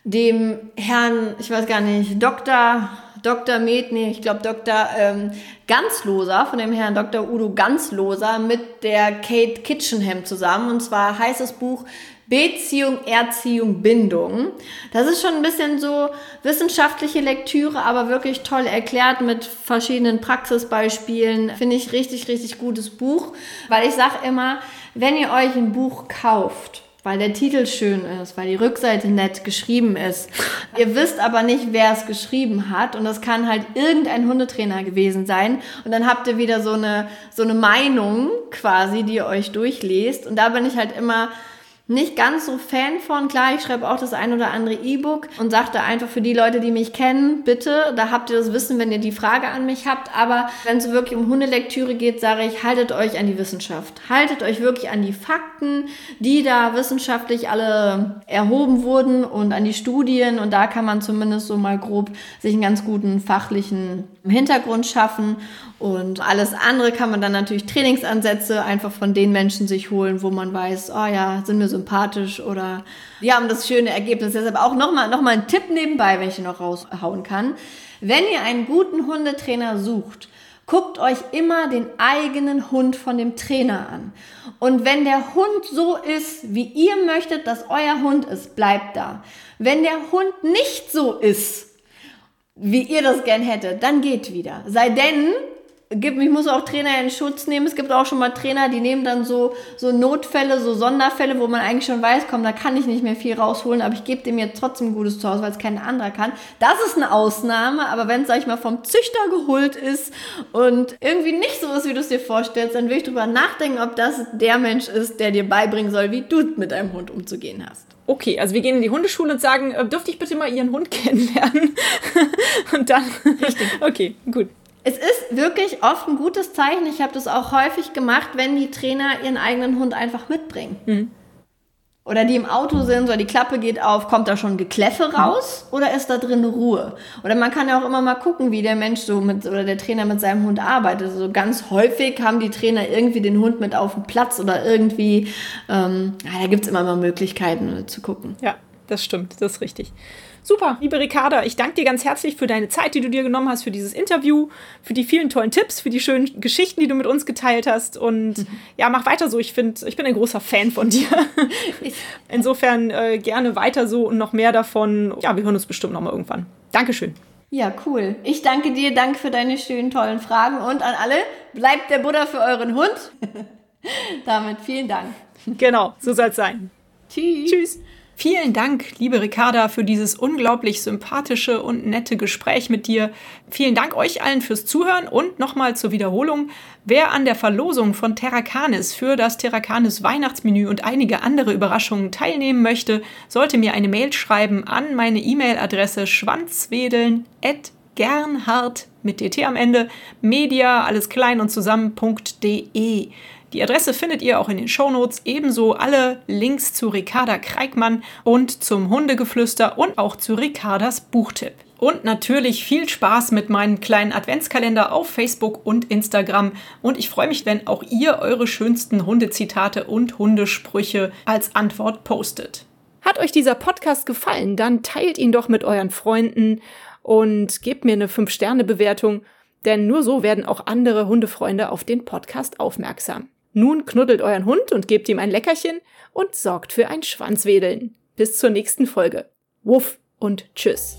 dem Herrn, ich weiß gar nicht, Dr. Dr. Med, nee, ich glaube Dr. Ähm, Ganzloser, von dem Herrn Dr. Udo Ganzloser mit der Kate Kitchenham zusammen. Und zwar heißt das Buch Beziehung, Erziehung, Bindung. Das ist schon ein bisschen so wissenschaftliche Lektüre, aber wirklich toll erklärt mit verschiedenen Praxisbeispielen. Finde ich richtig, richtig gutes Buch, weil ich sage immer, wenn ihr euch ein Buch kauft, weil der Titel schön ist, weil die Rückseite nett geschrieben ist. Ihr wisst aber nicht, wer es geschrieben hat. Und das kann halt irgendein Hundetrainer gewesen sein. Und dann habt ihr wieder so eine so eine Meinung quasi, die ihr euch durchlest. Und da bin ich halt immer nicht ganz so Fan von. Klar, ich schreibe auch das ein oder andere E-Book und sagte einfach für die Leute, die mich kennen, bitte, da habt ihr das Wissen, wenn ihr die Frage an mich habt. Aber wenn es wirklich um Hundelektüre geht, sage ich, haltet euch an die Wissenschaft. Haltet euch wirklich an die Fakten, die da wissenschaftlich alle erhoben wurden und an die Studien. Und da kann man zumindest so mal grob sich einen ganz guten fachlichen Hintergrund schaffen. Und alles andere kann man dann natürlich Trainingsansätze einfach von den Menschen sich holen, wo man weiß, oh ja, sind mir sympathisch oder die haben das schöne Ergebnis. Deshalb auch nochmal noch mal ein Tipp nebenbei, wenn ich noch raushauen kann. Wenn ihr einen guten Hundetrainer sucht, guckt euch immer den eigenen Hund von dem Trainer an. Und wenn der Hund so ist, wie ihr möchtet, dass euer Hund ist, bleibt da. Wenn der Hund nicht so ist, wie ihr das gern hättet, dann geht wieder. Sei denn, gibt, ich muss auch Trainer in Schutz nehmen. Es gibt auch schon mal Trainer, die nehmen dann so, so Notfälle, so Sonderfälle, wo man eigentlich schon weiß, komm, da kann ich nicht mehr viel rausholen, aber ich gebe dem jetzt trotzdem gutes Zuhause, weil es kein anderer kann. Das ist eine Ausnahme, aber wenn es, sag ich mal, vom Züchter geholt ist und irgendwie nicht so ist, wie du es dir vorstellst, dann will ich drüber nachdenken, ob das der Mensch ist, der dir beibringen soll, wie du mit deinem Hund umzugehen hast.
Okay, also wir gehen in die Hundeschule und sagen, äh, dürfte ich bitte mal Ihren Hund kennenlernen? und dann. Richtig. Okay, gut.
Es ist wirklich oft ein gutes Zeichen. Ich habe das auch häufig gemacht, wenn die Trainer ihren eigenen Hund einfach mitbringen. Mhm. Oder die im Auto sind, oder die Klappe geht auf, kommt da schon Gekläffe raus oder ist da drin Ruhe? Oder man kann ja auch immer mal gucken, wie der Mensch so mit oder der Trainer mit seinem Hund arbeitet. Also ganz häufig haben die Trainer irgendwie den Hund mit auf dem Platz oder irgendwie, ähm, da gibt es immer mal Möglichkeiten zu gucken.
Ja, das stimmt, das ist richtig. Super, liebe Ricarda, ich danke dir ganz herzlich für deine Zeit, die du dir genommen hast, für dieses Interview, für die vielen tollen Tipps, für die schönen Geschichten, die du mit uns geteilt hast. Und mhm. ja, mach weiter so. Ich finde, ich bin ein großer Fan von dir. Insofern äh, gerne weiter so und noch mehr davon. Ja, wir hören uns bestimmt noch mal irgendwann. Dankeschön.
Ja, cool. Ich danke dir, danke für deine schönen, tollen Fragen und an alle, bleibt der Buddha für euren Hund. Damit vielen Dank.
Genau, so soll es sein.
Tschüss. Tschüss.
Vielen Dank, liebe Ricarda, für dieses unglaublich sympathische und nette Gespräch mit dir. Vielen Dank euch allen fürs Zuhören und nochmal zur Wiederholung. Wer an der Verlosung von Terrakanis für das Terrakanis Weihnachtsmenü und einige andere Überraschungen teilnehmen möchte, sollte mir eine Mail schreiben an meine E-Mail-Adresse schwanzwedeln.gernhard mit dt am Ende, media, alles klein und zusammen.de. Die Adresse findet ihr auch in den Shownotes, ebenso alle Links zu Ricarda Kreikmann und zum Hundegeflüster und auch zu Ricardas Buchtipp. Und natürlich viel Spaß mit meinem kleinen Adventskalender auf Facebook und Instagram. Und ich freue mich, wenn auch ihr eure schönsten Hundezitate und Hundesprüche als Antwort postet. Hat euch dieser Podcast gefallen, dann teilt ihn doch mit euren Freunden und gebt mir eine 5-Sterne-Bewertung, denn nur so werden auch andere Hundefreunde auf den Podcast aufmerksam. Nun knuddelt euren Hund und gebt ihm ein Leckerchen und sorgt für ein Schwanzwedeln. Bis zur nächsten Folge. Wuff und tschüss.